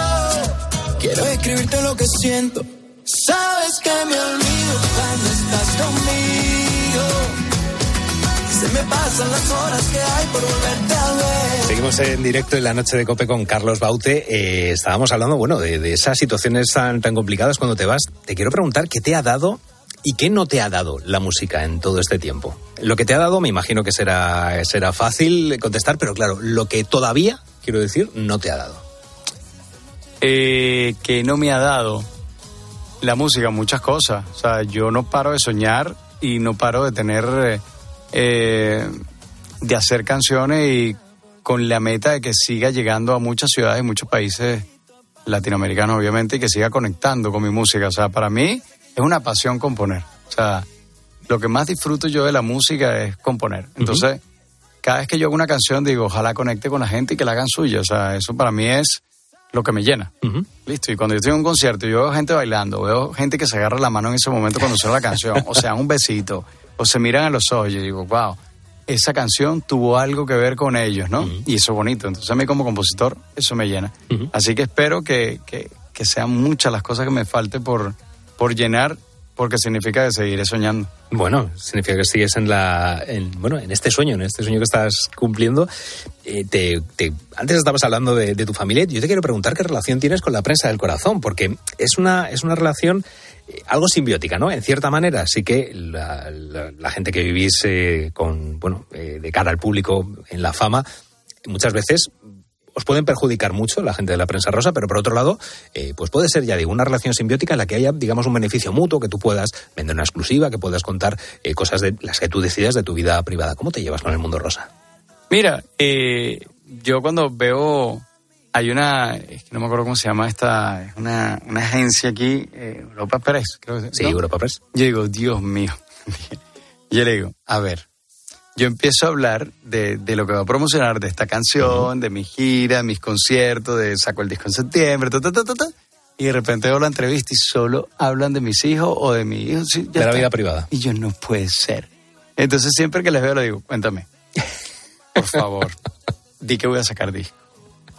Speaker 15: quiero escribirte lo que siento. Sabes que me olvido cuando estás conmigo. Se me pasan las horas que hay por volverte a ver.
Speaker 1: Seguimos en directo en la noche de Cope con Carlos Baute. Eh, estábamos hablando, bueno, de, de esas situaciones tan, tan complicadas cuando te vas. Te quiero preguntar qué te ha dado y qué no te ha dado la música en todo este tiempo. Lo que te ha dado, me imagino que será, será fácil contestar, pero claro, lo que todavía, quiero decir, no te ha dado.
Speaker 16: Eh, que no me ha dado la música muchas cosas. O sea, yo no paro de soñar y no paro de tener, eh, de hacer canciones y con la meta de que siga llegando a muchas ciudades y muchos países latinoamericanos, obviamente, y que siga conectando con mi música. O sea, para mí es una pasión componer. O sea, lo que más disfruto yo de la música es componer. Entonces, cada vez que yo hago una canción, digo, ojalá conecte con la gente y que la hagan suya. O sea, eso para mí es lo que me llena. Listo. Y cuando yo estoy en un concierto y yo veo gente bailando, veo gente que se agarra la mano en ese momento cuando suena la canción, o sea, un besito, o se miran a los ojos, y digo, wow, esa canción tuvo algo que ver con ellos, ¿no? Y eso es bonito. Entonces a mí como compositor, eso me llena. Así que espero que, que, que sean muchas las cosas que me falte por, por llenar, porque significa que seguiré soñando.
Speaker 1: Bueno, significa que sigues en la, en, bueno, en este sueño, en este sueño que estás cumpliendo. Eh, te, te- antes estabas hablando de, tu familia. Yo te quiero preguntar qué relación tienes con la prensa del corazón, porque es una, es una relación eh, algo simbiótica, ¿no? En cierta manera, sí que la, gente que vivís eh, con, bueno, de cara al público en la fama, muchas veces os pueden perjudicar mucho la gente de la prensa rosa, pero por otro lado, eh, pues puede ser, ya digo, una relación simbiótica en la que haya, digamos, un beneficio mutuo, que tú puedas vender una exclusiva, que puedas contar eh, cosas de las que tú decidas de tu vida privada. ¿Cómo te llevas con el mundo rosa?
Speaker 16: Mira, eh, yo cuando veo, hay una, es que no me acuerdo cómo se llama esta, es una, una agencia aquí, eh, Europa Press, creo que
Speaker 1: Sí,
Speaker 16: ¿no?
Speaker 1: Europa Press.
Speaker 16: Yo digo, Dios mío. Yo le digo, a ver, yo empiezo a hablar de, de lo que va a promocionar, de esta canción, de mi gira, mis conciertos, de saco el disco en septiembre, ta, ta, ta, ta, ta, y de repente veo la entrevista y solo hablan de mis hijos o de mi hijo. sí,
Speaker 1: De la
Speaker 16: está.
Speaker 1: vida privada.
Speaker 16: Y yo, no puede ser. Entonces siempre que les veo le digo, cuéntame, por favor, di que voy a sacar disco.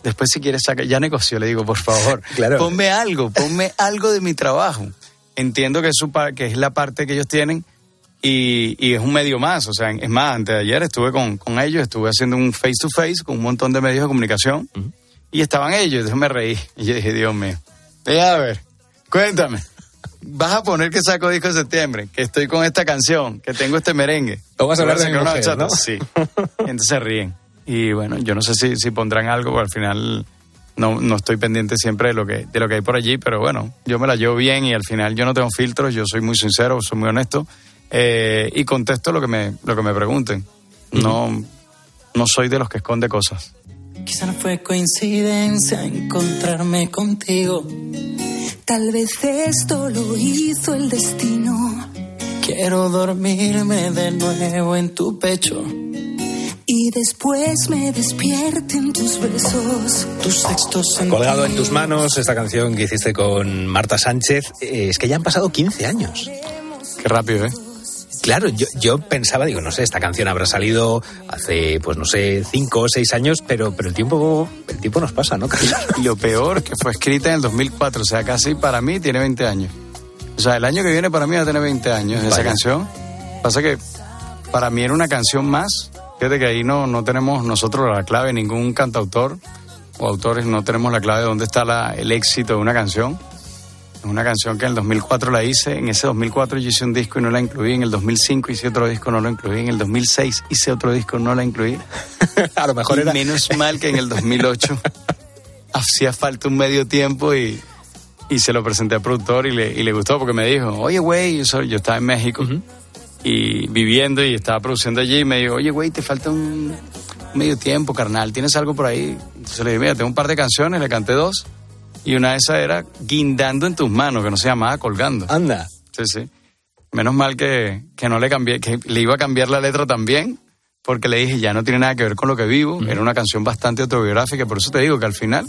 Speaker 16: Después si quieres sacar, ya negocio, le digo, por favor,
Speaker 1: Claro.
Speaker 16: ponme algo, ponme algo de mi trabajo. Entiendo que es, su que es la parte que ellos tienen y, y es un medio más. O sea, es más, antes de ayer estuve con, con ellos, estuve haciendo un face to face con un montón de medios de comunicación y estaban ellos, entonces me reí. Y yo dije, Dios mío, a ver, cuéntame. Vas a poner que saco disco en septiembre, que estoy con esta canción, que tengo este merengue.
Speaker 1: O vas a hablar de mi mujer,
Speaker 16: bachata.
Speaker 1: ¿no?
Speaker 16: Sí. Entonces se ríen. Y bueno, yo no sé si, si pondrán algo, porque al final no, no estoy pendiente siempre de lo, que, de lo que hay por allí, pero bueno, yo me la llevo bien y al final yo no tengo filtros, yo soy muy sincero, soy muy honesto eh, y contesto lo que me, lo que me pregunten. No, no soy de los que esconde cosas.
Speaker 15: Quizá no fue coincidencia encontrarme contigo. Tal vez esto lo hizo el destino. Quiero dormirme de nuevo en tu pecho. Y después me despierten tus besos, tus sextos
Speaker 1: Colgado en tus manos, esta canción que hiciste con Marta Sánchez, eh, es que ya han pasado 15 años.
Speaker 16: Qué rápido, ¿eh?
Speaker 1: Claro, yo, yo pensaba, digo, no sé, esta canción habrá salido hace, pues no sé, 5 o 6 años, pero, pero el tiempo el tiempo nos pasa, ¿no?
Speaker 16: Y lo peor, que fue escrita en el 2004, o sea, casi para mí tiene 20 años. O sea, el año que viene para mí va a tener 20 años esa canción. Pasa que para mí era una canción más. Fíjate que ahí no, no tenemos nosotros la clave, ningún cantautor o autores no tenemos la clave de dónde está la- el éxito de una canción. Es una canción que en el 2004 la hice, en ese 2004 yo hice un disco y no la incluí, en el 2005 hice otro disco, no lo incluí, en el 2006 hice otro disco, no la incluí.
Speaker 1: A lo mejor
Speaker 16: Y
Speaker 1: era...
Speaker 16: menos mal que en el 2008 hacía falta un medio tiempo y, y se lo presenté al productor y le, y le gustó porque me dijo, oye, güey, yo, yo estaba en México y viviendo y estaba produciendo allí y me dijo, oye, güey, te falta un medio tiempo, carnal, ¿tienes algo por ahí? Entonces le dije, mira, tengo un par de canciones, le canté dos y una de esas era Guindando en tus manos, que no se llamaba Colgando.
Speaker 1: Anda.
Speaker 16: Sí, sí. Menos mal que, que no le cambié, que le iba a cambiar la letra también, porque le dije, ya no tiene nada que ver con lo que vivo. Era una canción bastante autobiográfica, por eso te digo que al final,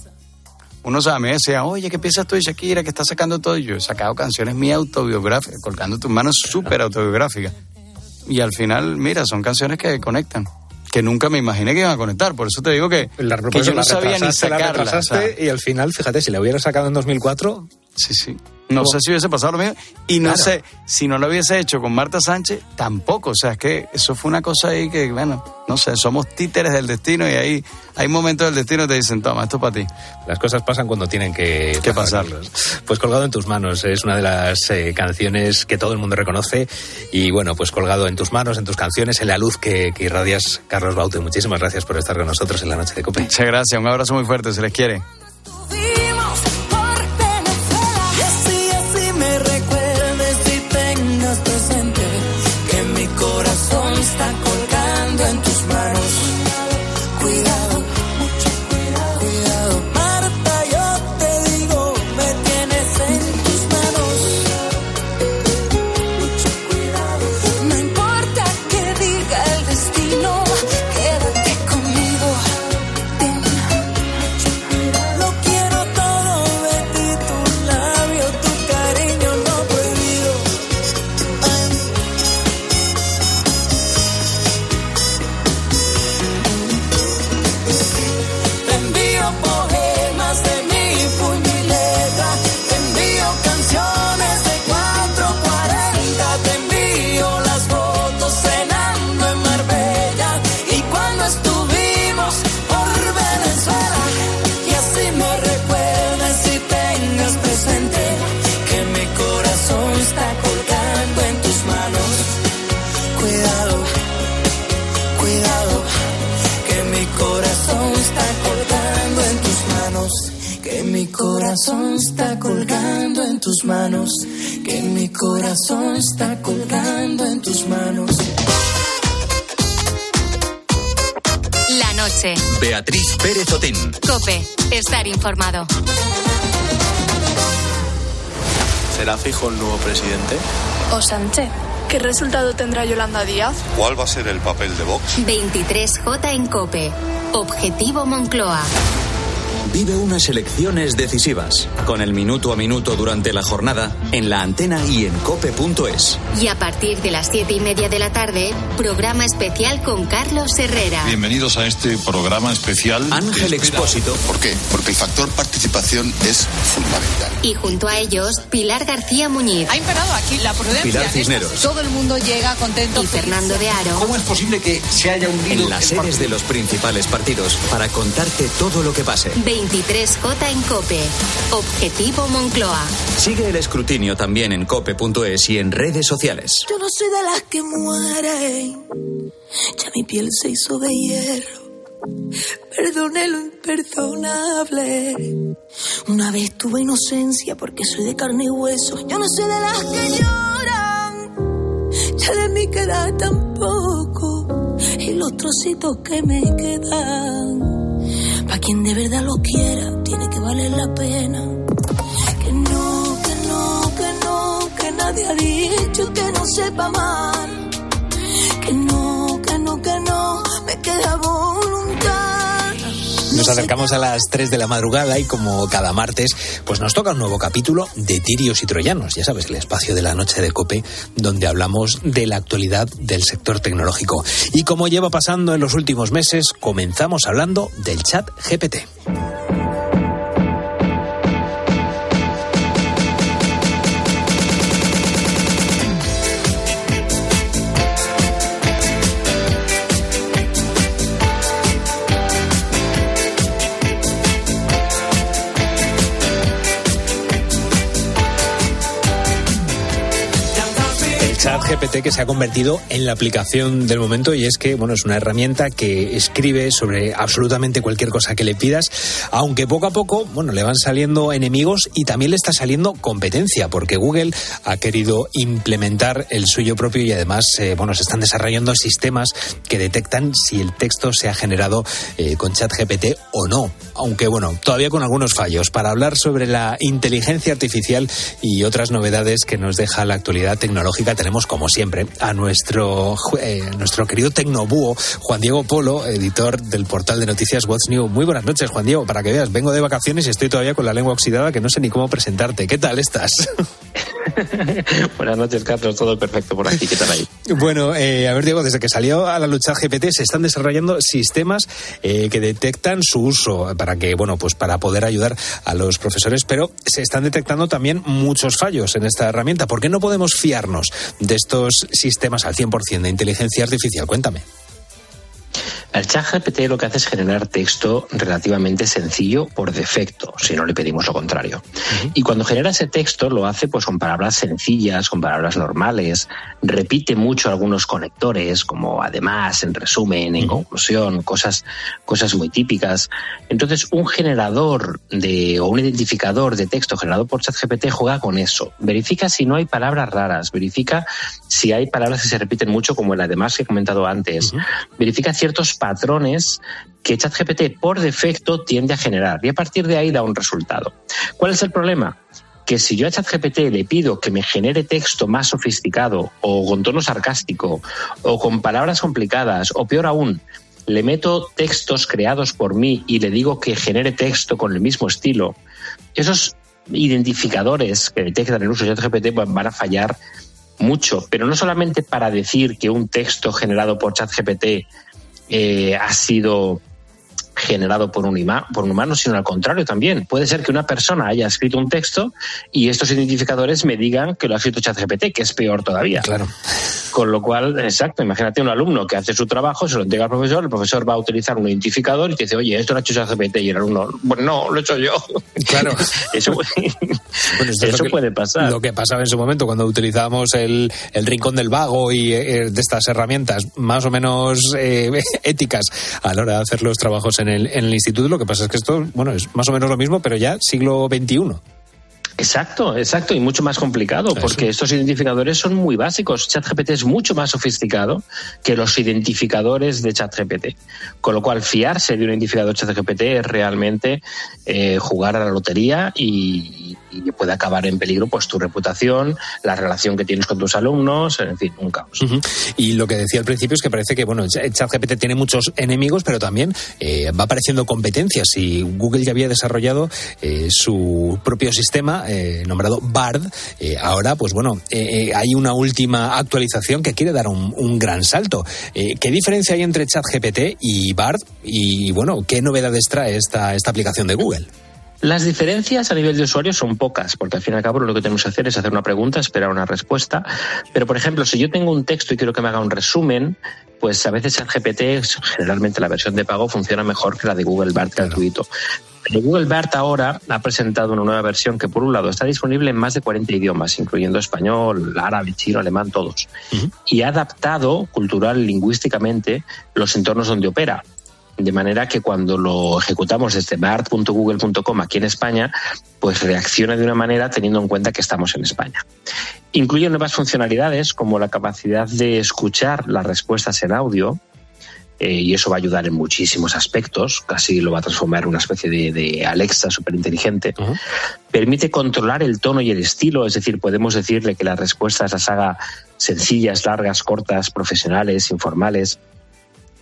Speaker 16: uno sabe, me decía, oye, ¿qué piensas tú de Shakira que está sacando todo? Y yo he sacado canciones mías autobiográficas, colgando tus manos súper autobiográficas. Y al final, mira, son canciones que conectan, que nunca me imaginé que iban a conectar. Por eso te digo que,
Speaker 1: La
Speaker 16: que yo no
Speaker 1: la
Speaker 16: sabía ni
Speaker 1: la
Speaker 16: sacarla. o sea,
Speaker 1: retrasaste, y al final, fíjate, si la hubiera sacado en 2004,
Speaker 16: Sí, sí. No sé si hubiese pasado lo mismo. Y no
Speaker 1: Claro.
Speaker 16: sé, si no lo hubiese hecho con Marta Sánchez, tampoco. O sea, es que eso fue una cosa ahí que, bueno, no sé, somos títeres del destino y ahí hay momentos del destino que te dicen, toma, esto es para ti.
Speaker 1: Las cosas pasan cuando tienen que, pasar. Carlos. Pues Colgado en tus manos es una de las eh, canciones que todo el mundo reconoce y bueno, pues Colgado en tus manos, en tus canciones, en la luz que, que irradias, Carlos Baute. Muchísimas gracias por estar con nosotros en la noche de Cope.
Speaker 16: Muchas gracias, un abrazo muy fuerte, se les quiere.
Speaker 15: Tus manos. Que mi corazón está colgando en tus manos.
Speaker 8: La noche.
Speaker 7: Beatriz Pérez Otín.
Speaker 8: Cope. Estar informado.
Speaker 17: ¿Será fijo el nuevo presidente?
Speaker 18: O Sánchez. ¿Qué resultado tendrá Yolanda Díaz?
Speaker 19: ¿Cuál va a ser el papel de Vox?
Speaker 8: 23J en Cope. Objetivo Moncloa.
Speaker 7: Vive unas elecciones decisivas, con el minuto a minuto durante la jornada, en la antena y en cope.es.
Speaker 8: Y a partir de las siete y media de la tarde, programa especial con Carlos Herrera.
Speaker 19: Bienvenidos a este programa especial.
Speaker 7: Ángel Expósito.
Speaker 19: ¿Por qué? Porque el factor participación es fundamental.
Speaker 8: Y junto a ellos, Pilar García Muñiz.
Speaker 20: Ha imperado aquí la prudencia.
Speaker 7: Pilar Cisneros.
Speaker 20: Todo el mundo llega contento.
Speaker 8: Y Fernando de Aro.
Speaker 7: ¿Cómo es posible que se haya hundido en las sedes de los principales partidos para contarte todo lo que pase?
Speaker 8: 23J en Cope. Objetivo Moncloa.
Speaker 7: Sigue el escrutinio también en cope.es y en redes sociales.
Speaker 15: Yo no soy de las que mueren. Ya mi piel se hizo de hierro. Perdone lo imperdonable. Una vez tuve inocencia porque soy de carne y hueso. Yo no soy de las que lloran. Ya de mí queda tampoco. Y los trocitos que me quedan. Quien de verdad lo quiera, tiene que valer la pena. Que no, que no, que no, que nadie ha dicho que no sepa mal. Que no, que no, que no, me queda voluntad.
Speaker 1: Nos acercamos a las 3 de la madrugada y como cada martes, pues nos toca un nuevo capítulo de Tirios y Troyanos, ya sabes, el espacio de la noche de Cope, donde hablamos de la actualidad del sector tecnológico. Y como lleva pasando en los últimos meses, comenzamos hablando del chat GPT. Que se ha convertido en la aplicación del momento y es que, bueno, es una herramienta que escribe sobre absolutamente cualquier cosa que le pidas, aunque poco a poco, bueno, le van saliendo enemigos y también le está saliendo competencia, porque Google ha querido implementar el suyo propio y además, eh, bueno, se están desarrollando sistemas que detectan si el texto se ha generado eh, con chat GPT o no, aunque bueno, todavía con algunos fallos. Para hablar sobre la inteligencia artificial y otras novedades que nos deja la actualidad tecnológica, tenemos como siempre a nuestro, eh, nuestro querido tecnobúho, Juan Diego Polo, editor del portal de noticias What's New. Muy buenas noches, Juan Diego, para que veas, vengo de vacaciones y estoy todavía con la lengua oxidada que no sé ni cómo presentarte. ¿Qué tal estás?
Speaker 21: Buenas noches, Carlos. Todo perfecto por aquí. ¿Qué tal ahí?
Speaker 1: Bueno, eh, a ver, Diego, desde que salió a la lucha GPT se están desarrollando sistemas eh, que detectan su uso para que, bueno, pues para poder ayudar a los profesores, pero se están detectando también muchos fallos en esta herramienta. ¿Por qué no podemos fiarnos de estos sistemas al 100% de inteligencia artificial? Cuéntame.
Speaker 21: El chat GPT lo que hace es generar texto relativamente sencillo por defecto, si no le pedimos lo contrario. Y cuando genera ese texto lo hace pues con palabras sencillas, con palabras normales, repite mucho algunos conectores, como además, en resumen, en conclusión, cosas, cosas muy típicas. Entonces, un generador de, o un identificador de texto generado por ChatGPT juega con eso. Verifica si no hay palabras raras, verifica si hay palabras que se repiten mucho, como el además que he comentado antes. Verifica ciertos patrones que ChatGPT por defecto tiende a generar y a partir de ahí da un resultado. ¿Cuál es el problema? que si yo a ChatGPT le pido que me genere texto más sofisticado o con tono sarcástico o con palabras complicadas o peor aún, le meto textos creados por mí y le digo que genere texto con el mismo estilo, esos identificadores que detectan el uso de ChatGPT van a fallar mucho, pero no solamente para decir que un texto generado por ChatGPT eh, ha sido generado por un, por un humano, sino al contrario también. Puede ser que una persona haya escrito un texto y estos identificadores me digan que lo ha escrito ChatGPT, que es peor todavía.
Speaker 1: Claro.
Speaker 21: Con lo cual, exacto, imagínate un alumno que hace su trabajo, se lo entrega al profesor, el profesor va a utilizar un identificador y te dice, oye, esto lo ha hecho ChatGPT y el alumno, bueno, no, lo he hecho yo.
Speaker 1: Claro.
Speaker 21: eso, eso puede pasar.
Speaker 1: Lo que pasaba en su momento cuando utilizábamos el, el rincón del vago y eh, de estas herramientas más o menos eh, éticas a la hora de hacer los trabajos en el, en el instituto. Lo que pasa es que esto, bueno, es más o menos lo mismo, pero ya siglo XXI.
Speaker 21: Exacto, exacto, y mucho más complicado, porque estos identificadores son muy básicos. ChatGPT es mucho más sofisticado que los identificadores de ChatGPT. Con lo cual, fiarse de un identificador ChatGPT es realmente eh, jugar a la lotería y, puede acabar en peligro pues tu reputación, la relación que tienes con tus alumnos, en fin, un caos.
Speaker 1: Y lo que decía al principio es que parece que, bueno, ChatGPT tiene muchos enemigos, pero también eh, va apareciendo competencias. Y Google ya había desarrollado eh, su propio sistema eh, nombrado BARD. Eh, ahora, pues bueno, eh, hay una última actualización que quiere dar un, gran salto. ¿Qué diferencia hay entre ChatGPT y BARD? Y bueno, ¿qué novedades trae esta, esta aplicación de Google?
Speaker 21: Las diferencias a nivel de usuario son pocas, porque al fin y al cabo lo que tenemos que hacer es hacer una pregunta, esperar una respuesta. Pero, por ejemplo, si yo tengo un texto y quiero que me haga un resumen, pues a veces ChatGPT, generalmente la versión de pago, funciona mejor que la de Google Bard gratuito. Google BART ahora ha presentado una nueva versión que, por un lado, está disponible en más de 40 idiomas, incluyendo español, árabe, chino, alemán, todos. Y ha adaptado cultural, lingüísticamente, los entornos donde opera. De manera que cuando lo ejecutamos desde bart.google.com aquí en España, pues reacciona de una manera teniendo en cuenta que estamos en España. Incluye nuevas funcionalidades como la capacidad de escuchar las respuestas en audio, eh, y eso va a ayudar en muchísimos aspectos, casi lo va a transformar en una especie de, Alexa súper inteligente. Permite controlar el tono y el estilo, es decir, podemos decirle que las respuestas las haga sencillas, largas, cortas, profesionales, informales.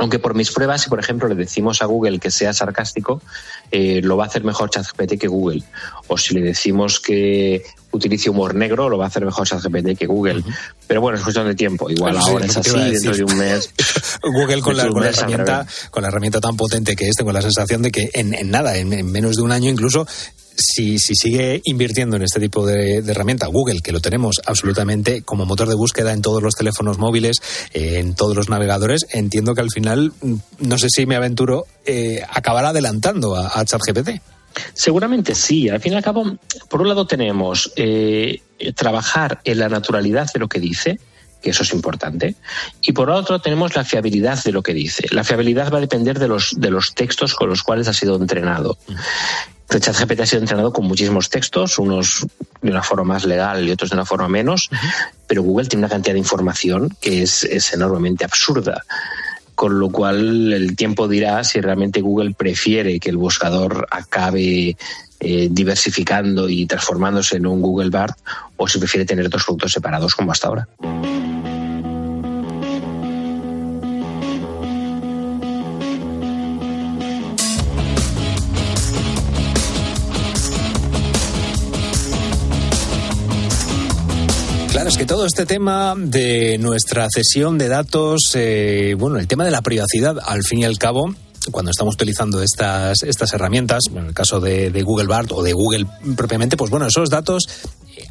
Speaker 21: Aunque por mis pruebas, si por ejemplo le decimos a Google que sea sarcástico, eh, lo va a hacer mejor ChatGPT que Google. O si le decimos que utilice humor negro, lo va a hacer mejor ChatGPT que Google. Pero bueno, es cuestión de tiempo. Igual ahora es así, dentro de un mes.
Speaker 1: Google con la, herramienta, con la herramienta tan potente que es, tengo la sensación de que en, nada, en, menos de un año incluso, si, si, sigue invirtiendo en este tipo de, herramienta, Google, que lo tenemos absolutamente como motor de búsqueda en todos los teléfonos móviles, eh, en todos los navegadores, entiendo que al final, mm, no sé si me aventuro, eh, acabará adelantando a, a ChatGPT.
Speaker 21: Seguramente sí. Al fin y al cabo, por un lado tenemos eh, trabajar en la naturalidad de lo que dice, que eso es importante. Y por otro tenemos la fiabilidad de lo que dice. La fiabilidad va a depender de los, de los textos con los cuales ha sido entrenado. ChatGPT ha sido entrenado con muchísimos textos, unos de una forma más legal y otros de una forma menos, pero Google tiene una cantidad de información que es, es enormemente absurda con lo cual el tiempo dirá si realmente Google prefiere que el buscador acabe eh, diversificando y transformándose en un Google BART o si prefiere tener dos productos separados como hasta ahora.
Speaker 1: Claro, es que todo este tema de nuestra cesión de datos, eh, bueno, el tema de la privacidad, al fin y al cabo, cuando estamos utilizando estas, estas herramientas, en el caso de, de Google BART o de Google propiamente, pues bueno, esos datos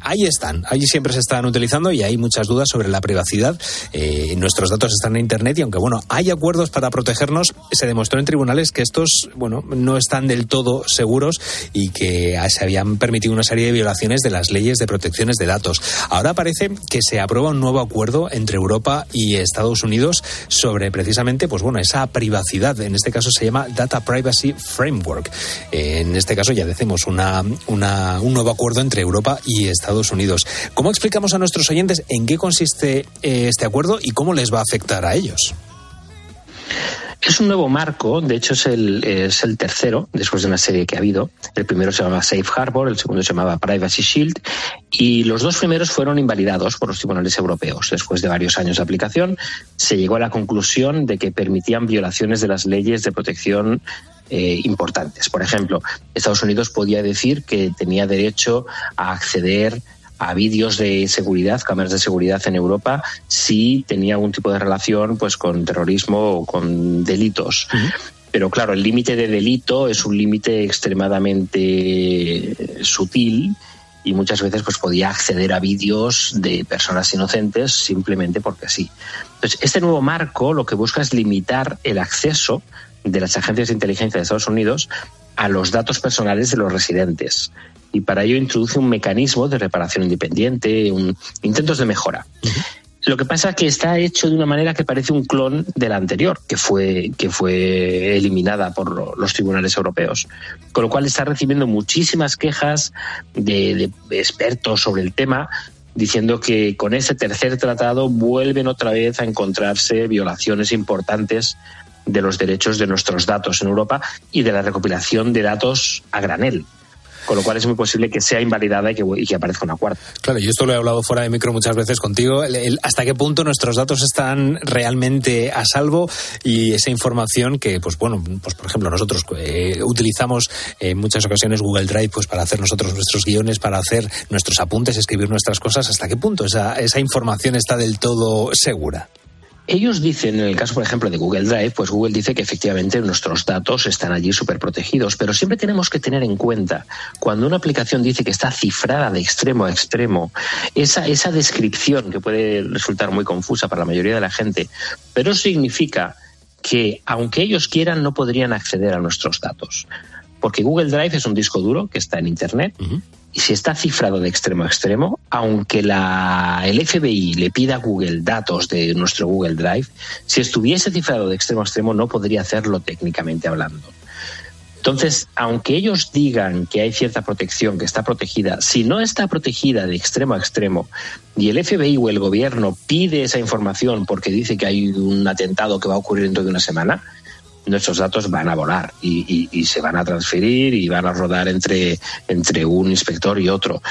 Speaker 1: ahí están, ahí siempre se están utilizando y hay muchas dudas sobre la privacidad. Eh, nuestros datos están en Internet y aunque bueno, hay acuerdos para protegernos, se demostró en tribunales que estos, bueno, no están del todo seguros y que se habían permitido una serie de violaciones de las leyes de protecciones de datos. Ahora parece que se aprueba un nuevo acuerdo entre Europa y Estados Unidos sobre precisamente, pues bueno, esa privacidad. En este caso se llama Data Privacy Framework. Eh, en este caso ya decimos una, un nuevo acuerdo entre Europa y Estados ¿Cómo explicamos a nuestros oyentes en qué consiste eh, este acuerdo y cómo les va a afectar a ellos?
Speaker 21: Es un nuevo marco, de hecho es el, es el tercero, después de una serie que ha habido. El primero se llamaba Safe Harbor, el segundo se llamaba Privacy Shield, y los dos primeros fueron invalidados por los tribunales europeos. Después de varios años de aplicación, se llegó a la conclusión de que permitían violaciones de las leyes de protección eh, importantes. Por ejemplo, Estados Unidos podía decir que tenía derecho a acceder a vídeos de seguridad, cámaras de seguridad en Europa, si tenía algún tipo de relación pues con terrorismo o con delitos. Pero claro, el límite de delito es un límite extremadamente sutil y muchas veces pues podía acceder a vídeos de personas inocentes simplemente porque sí. Entonces, este nuevo marco lo que busca es limitar el acceso de las agencias de inteligencia de Estados Unidos a los datos personales de los residentes y para ello introduce un mecanismo de reparación independiente, un, intentos de mejora. Lo que pasa es que está hecho de una manera que parece un clon de la anterior, que fue, que fue eliminada por los tribunales europeos. Con lo cual está recibiendo muchísimas quejas de, de expertos sobre el tema, diciendo que con ese tercer tratado vuelven otra vez a encontrarse violaciones importantes de los derechos de nuestros datos en Europa y de la recopilación de datos a granel con lo cual es muy posible que sea invalidada y que, aparezca una cuarta.
Speaker 1: Claro, yo esto lo he hablado fuera de micro muchas veces contigo, hasta qué punto nuestros datos están realmente a salvo y esa información que, pues bueno, pues por ejemplo nosotros eh, utilizamos en muchas ocasiones Google Drive pues para hacer nosotros nuestros guiones, para hacer nuestros apuntes, escribir nuestras cosas, hasta qué punto esa, esa información está del todo segura.
Speaker 21: Ellos dicen, en el caso, por ejemplo, de Google Drive, pues Google dice que efectivamente nuestros datos están allí súper protegidos, pero siempre tenemos que tener en cuenta, cuando una aplicación dice que está cifrada de extremo a extremo, esa, esa descripción que puede resultar muy confusa para la mayoría de la gente, pero significa que aunque ellos quieran no podrían acceder a nuestros datos. Porque Google Drive es un disco duro que está en Internet si está cifrado de extremo a extremo, aunque la, el FBI le pida a Google datos de nuestro Google Drive, si estuviese cifrado de extremo a extremo no podría hacerlo técnicamente hablando. Entonces, aunque ellos digan que hay cierta protección, que está protegida, si no está protegida de extremo a extremo y el FBI o el gobierno pide esa información porque dice que hay un atentado que va a ocurrir dentro de una semana, nuestros datos van a volar y, se van a transferir y van a rodar entre, entre un inspector y otro.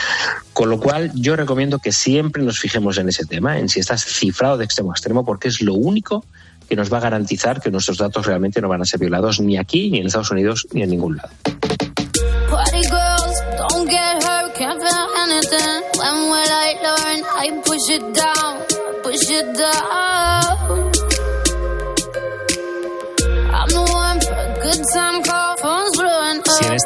Speaker 21: Con lo cual, yo recomiendo que siempre nos fijemos en ese tema, en si estás cifrado de extremo a extremo, porque es lo único que nos va a garantizar que nuestros datos realmente no van a ser violados ni aquí, ni en Estados Unidos, ni en ningún lado.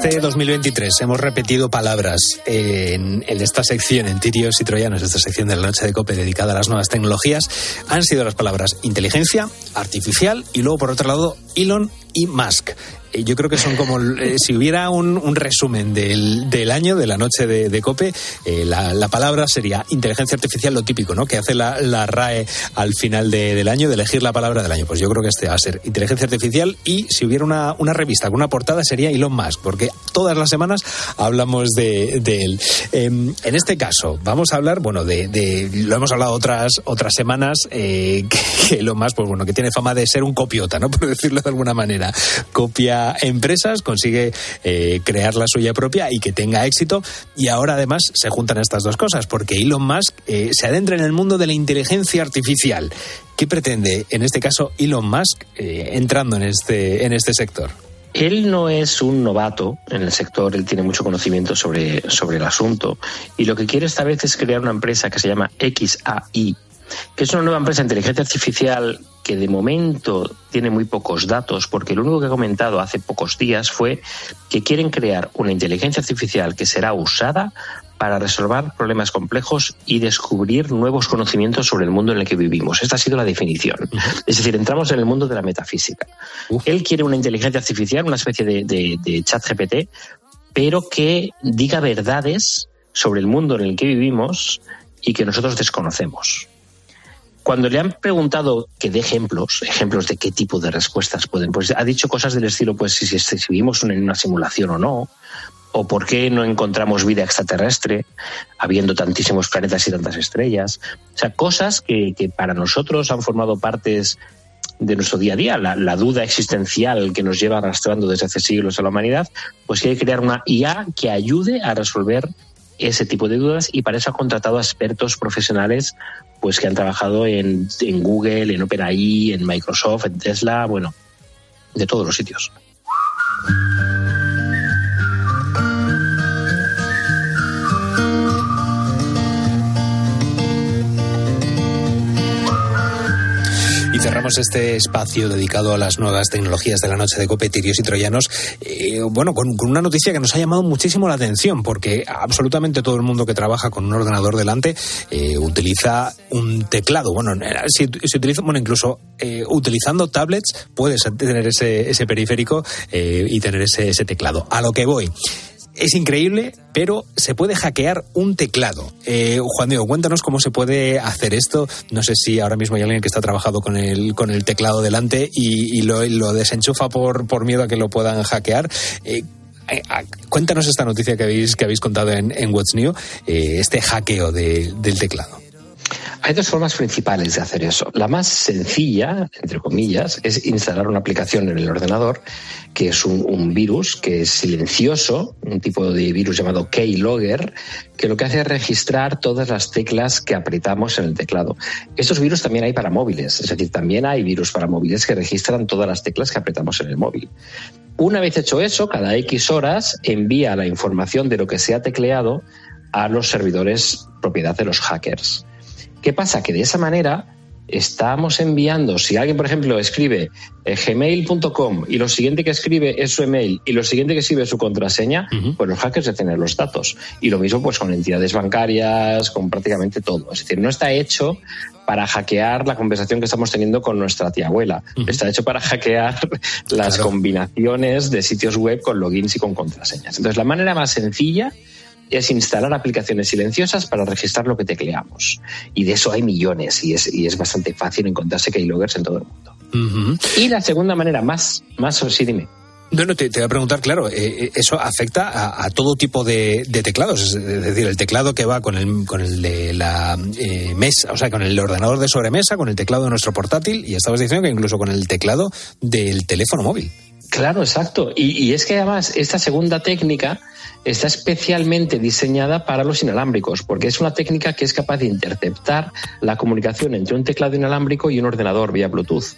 Speaker 1: Este 2023 hemos repetido palabras en, esta sección, en Tirios y Troyanos, esta sección de la noche de COPE dedicada a las nuevas tecnologías, han sido las palabras inteligencia artificial y luego, por otro lado, Elon y Musk. Eh, yo creo que son como eh, si hubiera un, resumen del, año, de la noche de, COPE, eh, la, palabra sería inteligencia artificial, lo típico, ¿no? Que hace la, RAE al final del año, de elegir la palabra del año. Pues yo creo que este va a ser inteligencia artificial y si hubiera una, una revista con una portada sería Elon Musk, porque todas las semanas hablamos de, él. Em, en este caso, vamos a hablar, bueno, de, lo hemos hablado otras, otras semanas, que, que Elon Musk, pues bueno, que tiene fama de ser un copiota, ¿no? Por decirlo de alguna manera. Copia empresas, consigue eh, crear la suya propia y que tenga éxito. Y ahora además se juntan estas dos cosas, porque Elon Musk eh, se adentra en el mundo de la inteligencia artificial. ¿Qué pretende en este caso Elon Musk eh, entrando en este, en este sector?
Speaker 21: Él no es un novato en el sector, él tiene mucho conocimiento sobre, sobre el asunto y lo que quiere esta vez es crear una empresa que se llama XAI, que es una nueva empresa de inteligencia artificial que de momento tiene muy pocos datos, porque lo único que ha comentado hace pocos días fue que quieren crear una inteligencia artificial que será usada para resolver problemas complejos y descubrir nuevos conocimientos sobre el mundo en el que vivimos. Esta ha sido la definición. Es decir, entramos en el mundo de la metafísica. Él quiere una inteligencia artificial, una especie de, de, de chat GPT, pero que diga verdades sobre el mundo en el que vivimos y que nosotros desconocemos. Cuando le han preguntado que dé ejemplos, ejemplos de qué tipo de respuestas pueden, pues ha dicho cosas del estilo, pues si, si, vivimos en una simulación o no, o por qué no encontramos vida extraterrestre, habiendo tantísimos planetas y tantas estrellas. O sea, cosas que, para nosotros han formado partes de nuestro día a día, la, duda existencial que nos lleva arrastrando desde hace siglos a la humanidad, pues hay que crear una IA que ayude a resolver ese tipo de dudas y para eso ha contratado a expertos profesionales pues que han trabajado en, en Google, en OpenAI, en Microsoft, en Tesla, bueno, de todos los sitios.
Speaker 1: Cerramos este espacio dedicado a las nuevas tecnologías de la noche de Copetirios y Troyanos, eh, bueno, con, una noticia que nos ha llamado muchísimo la atención, porque absolutamente todo el mundo que trabaja con un ordenador delante eh, utiliza un teclado. Bueno, si, si utiliza, bueno, incluso eh, utilizando tablets puedes tener ese, ese periférico y tener ese, ese teclado. A lo que voy es increíble, pero se puede hackear un teclado. Eh, Juan Diego, cuéntanos cómo se puede hacer esto. No sé si ahora mismo hay alguien que está trabajando con el, con el teclado delante y, lo, desenchufa por, por miedo a que lo puedan hackear. Eh, cuéntanos esta noticia que habéis, que habéis contado en, What's New, eh, este hackeo de, del teclado.
Speaker 21: Hay dos formas principales de hacer eso. La más sencilla, entre comillas, es instalar una aplicación en el ordenador que es un, virus que es silencioso, un tipo de virus llamado Keylogger, que lo que hace es registrar todas las teclas que apretamos en el teclado. Estos virus también hay para móviles, es decir, también hay virus para móviles que registran todas las teclas que apretamos en el móvil. Una vez hecho eso, cada X horas envía la información de lo que se ha tecleado a los servidores propiedad de los hackers. ¿Qué pasa? Que de esa manera estamos enviando, si alguien, por ejemplo, escribe eh, gmail.com y lo siguiente que escribe es su email y lo siguiente que escribe es su contraseña, uh -huh. pues los hackers deben tener los datos. Y lo mismo pues con entidades bancarias, con prácticamente todo. Es decir, no está hecho para hackear la conversación que estamos teniendo con nuestra tía abuela. Uh -huh. Está hecho para hackear las claro. combinaciones de sitios web con logins y con contraseñas. Entonces, la manera más sencilla es instalar aplicaciones silenciosas para registrar lo que tecleamos. Y de eso hay millones y es, y es bastante fácil encontrarse keyloggers en todo el mundo. Uh -huh. Y la segunda manera más, más sí, dime.
Speaker 1: No, no, te, te, voy a preguntar, claro, eh, eso afecta a, a todo tipo de, de, teclados, es decir, el teclado que va con el, con el de la eh, mesa, o sea, con el ordenador de sobremesa, con el teclado de nuestro portátil, y estabas diciendo que incluso con el teclado del teléfono móvil.
Speaker 21: Claro, exacto. Y, y es que además esta segunda técnica está especialmente diseñada para los inalámbricos, porque es una técnica que es capaz de interceptar la comunicación entre un teclado inalámbrico y un ordenador vía Bluetooth.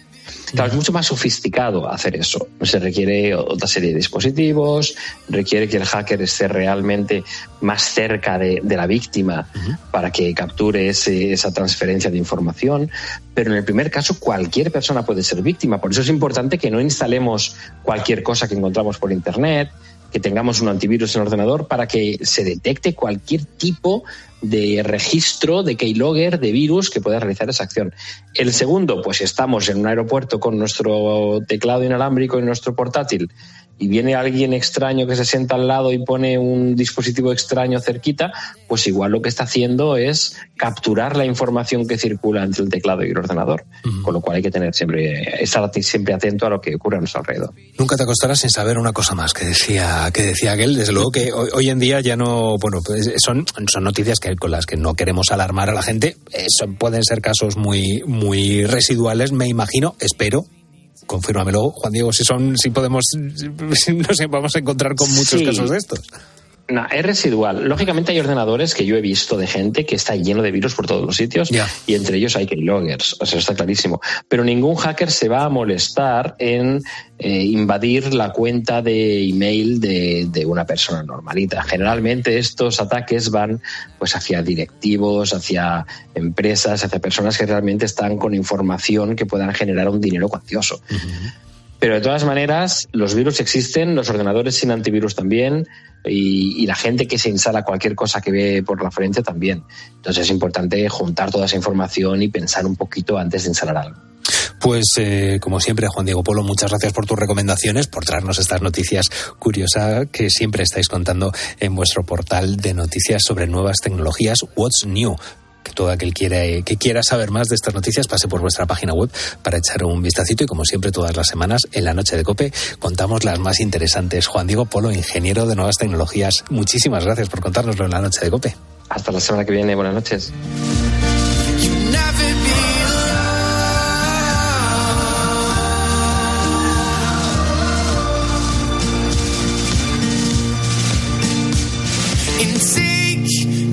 Speaker 21: Claro, es mucho más sofisticado hacer eso. Se requiere otra serie de dispositivos, requiere que el hacker esté realmente más cerca de, de la víctima uh -huh. para que capture ese, esa transferencia de información. Pero en el primer caso, cualquier persona puede ser víctima. Por eso es importante que no instalemos cualquier cosa que encontramos por Internet, que tengamos un antivirus en el ordenador para que se detecte cualquier tipo de registro de keylogger de virus que pueda realizar esa acción. El segundo, pues si estamos en un aeropuerto con nuestro teclado inalámbrico y nuestro portátil y viene alguien extraño que se sienta al lado y pone un dispositivo extraño cerquita, pues igual lo que está haciendo es capturar la información que circula entre el teclado y el ordenador. Uh -huh. Con lo cual hay que tener siempre, estar siempre atento a lo que ocurre a nuestro alrededor.
Speaker 1: Nunca te acostarás sin saber una cosa más que decía, que decía aquel. Desde luego que hoy, hoy en día ya no, bueno, pues son, son noticias que, con las que no queremos alarmar a la gente. Eso pueden ser casos muy, muy residuales, me imagino, espero, confírmamelo, Juan Diego, si son, si podemos, si nos vamos a encontrar con muchos sí. casos de estos.
Speaker 21: No, es residual. Lógicamente hay ordenadores que yo he visto de gente que está lleno de virus por todos los sitios y entre ellos hay keyloggers, o sea, está clarísimo. Pero ningún hacker se va a molestar en eh, invadir la cuenta de email de, de, una persona normalita. Generalmente estos ataques van pues hacia directivos, hacia empresas, hacia personas que realmente están con información que puedan generar un dinero cuantioso. Pero de todas maneras, los virus existen, los ordenadores sin antivirus también, y, la gente que se instala cualquier cosa que ve por la frente también. Entonces es importante juntar toda esa información y pensar un poquito antes de instalar algo.
Speaker 1: Pues eh, como siempre, Juan Diego Polo, muchas gracias por tus recomendaciones, por traernos estas noticias curiosas que siempre estáis contando en vuestro portal de noticias sobre nuevas tecnologías, What's New que todo aquel quiera, que quiera saber más de estas noticias pase por vuestra página web para echar un vistacito y como siempre todas las semanas en la noche de Cope contamos las más interesantes. Juan Diego Polo, ingeniero de nuevas tecnologías, muchísimas gracias por contárnoslo en la noche de Cope.
Speaker 21: Hasta la semana que viene, buenas noches.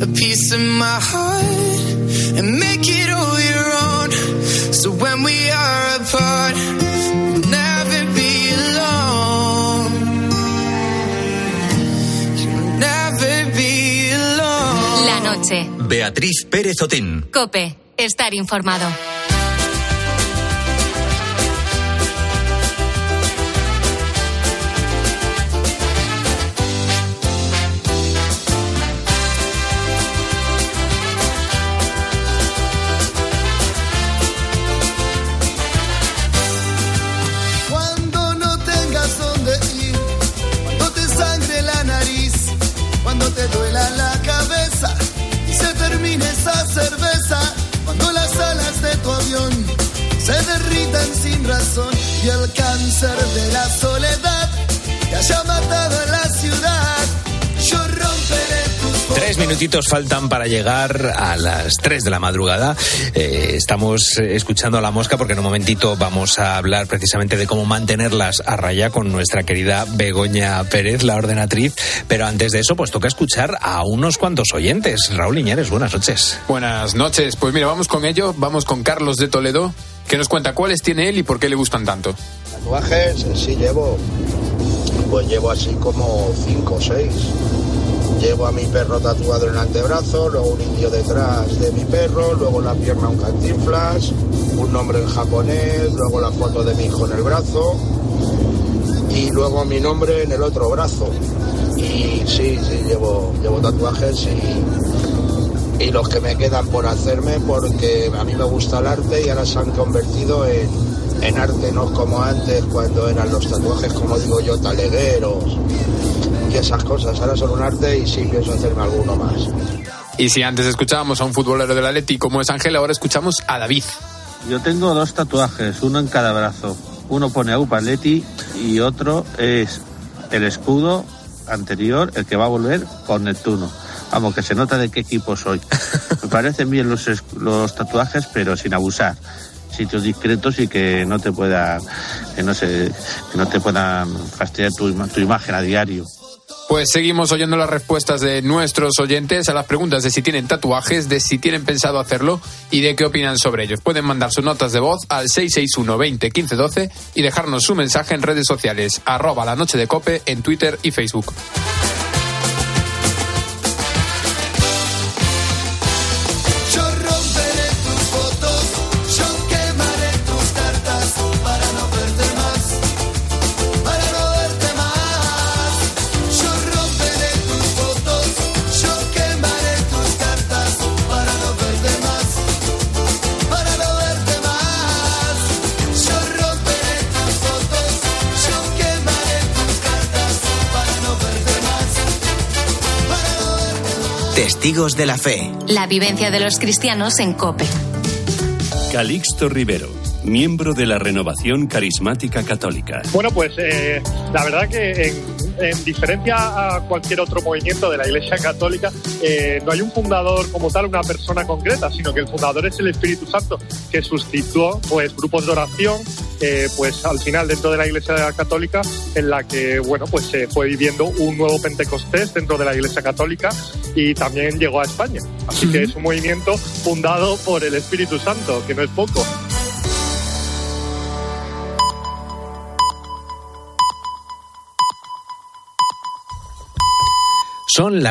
Speaker 15: a piece of my heart and make it all your own. So when we are apart, we'll never be alone. You'll never be alone.
Speaker 8: La noche.
Speaker 7: Beatriz Pérez Otín.
Speaker 8: Cope, estar informado.
Speaker 1: Minutitos faltan para llegar a las tres de la madrugada. Eh, estamos escuchando a la mosca porque en un momentito vamos a hablar precisamente de cómo mantenerlas a raya con nuestra querida Begoña Pérez, la ordenatriz. Pero antes de eso, pues toca escuchar a unos cuantos oyentes. Raúl Iñares, buenas noches.
Speaker 11: Buenas noches. Pues mira, vamos con ello. Vamos con Carlos de Toledo, que nos cuenta cuáles tiene él y por qué le gustan tanto.
Speaker 22: Tatuajes sí llevo, pues llevo así como cinco o seis. Llevo a mi perro tatuado en el antebrazo, luego un indio detrás de mi perro, luego la pierna un cantinflas, un nombre en japonés, luego la foto de mi hijo en el brazo y luego mi nombre en el otro brazo. Y sí, sí, llevo, llevo tatuajes y, y los que me quedan por hacerme porque a mí me gusta el arte y ahora se han convertido en, en arte, no como antes cuando eran los tatuajes, como digo yo, talegueros y esas cosas. Ahora son un arte y sí pienso hacerme alguno más.
Speaker 11: Y si antes escuchábamos a un futbolero del Atleti como es Ángel, ahora escuchamos a David.
Speaker 23: Yo tengo dos tatuajes, uno en cada brazo. Uno pone AUPA Atleti y otro es el escudo anterior, el que va a volver con Neptuno. Vamos, que se nota de qué equipo soy. Me parecen bien los, los tatuajes, pero sin abusar. Sitios discretos y que no te pueda, que no se, que no te puedan fastidiar tu, tu imagen a diario.
Speaker 11: Pues seguimos oyendo las respuestas de nuestros oyentes a las preguntas de si tienen tatuajes, de si tienen pensado hacerlo y de qué opinan sobre ellos. Pueden mandar sus notas de voz al 661 20 15 12 y dejarnos su mensaje en redes sociales, arroba la noche de cope en Twitter y Facebook.
Speaker 24: Testigos de la fe.
Speaker 8: La vivencia de los cristianos en Cope.
Speaker 25: Calixto Rivero, miembro de la Renovación Carismática Católica.
Speaker 26: Bueno, pues eh, la verdad que en
Speaker 27: en diferencia a cualquier otro movimiento de la Iglesia Católica, eh, no hay un fundador como tal, una persona concreta, sino que el fundador es el Espíritu Santo, que suscitó pues grupos de oración, eh, pues al final dentro de la Iglesia Católica, en la que bueno pues se fue viviendo un nuevo Pentecostés dentro de la Iglesia Católica y también llegó a España. Así que es un movimiento fundado por el Espíritu Santo, que no es poco.
Speaker 1: Son las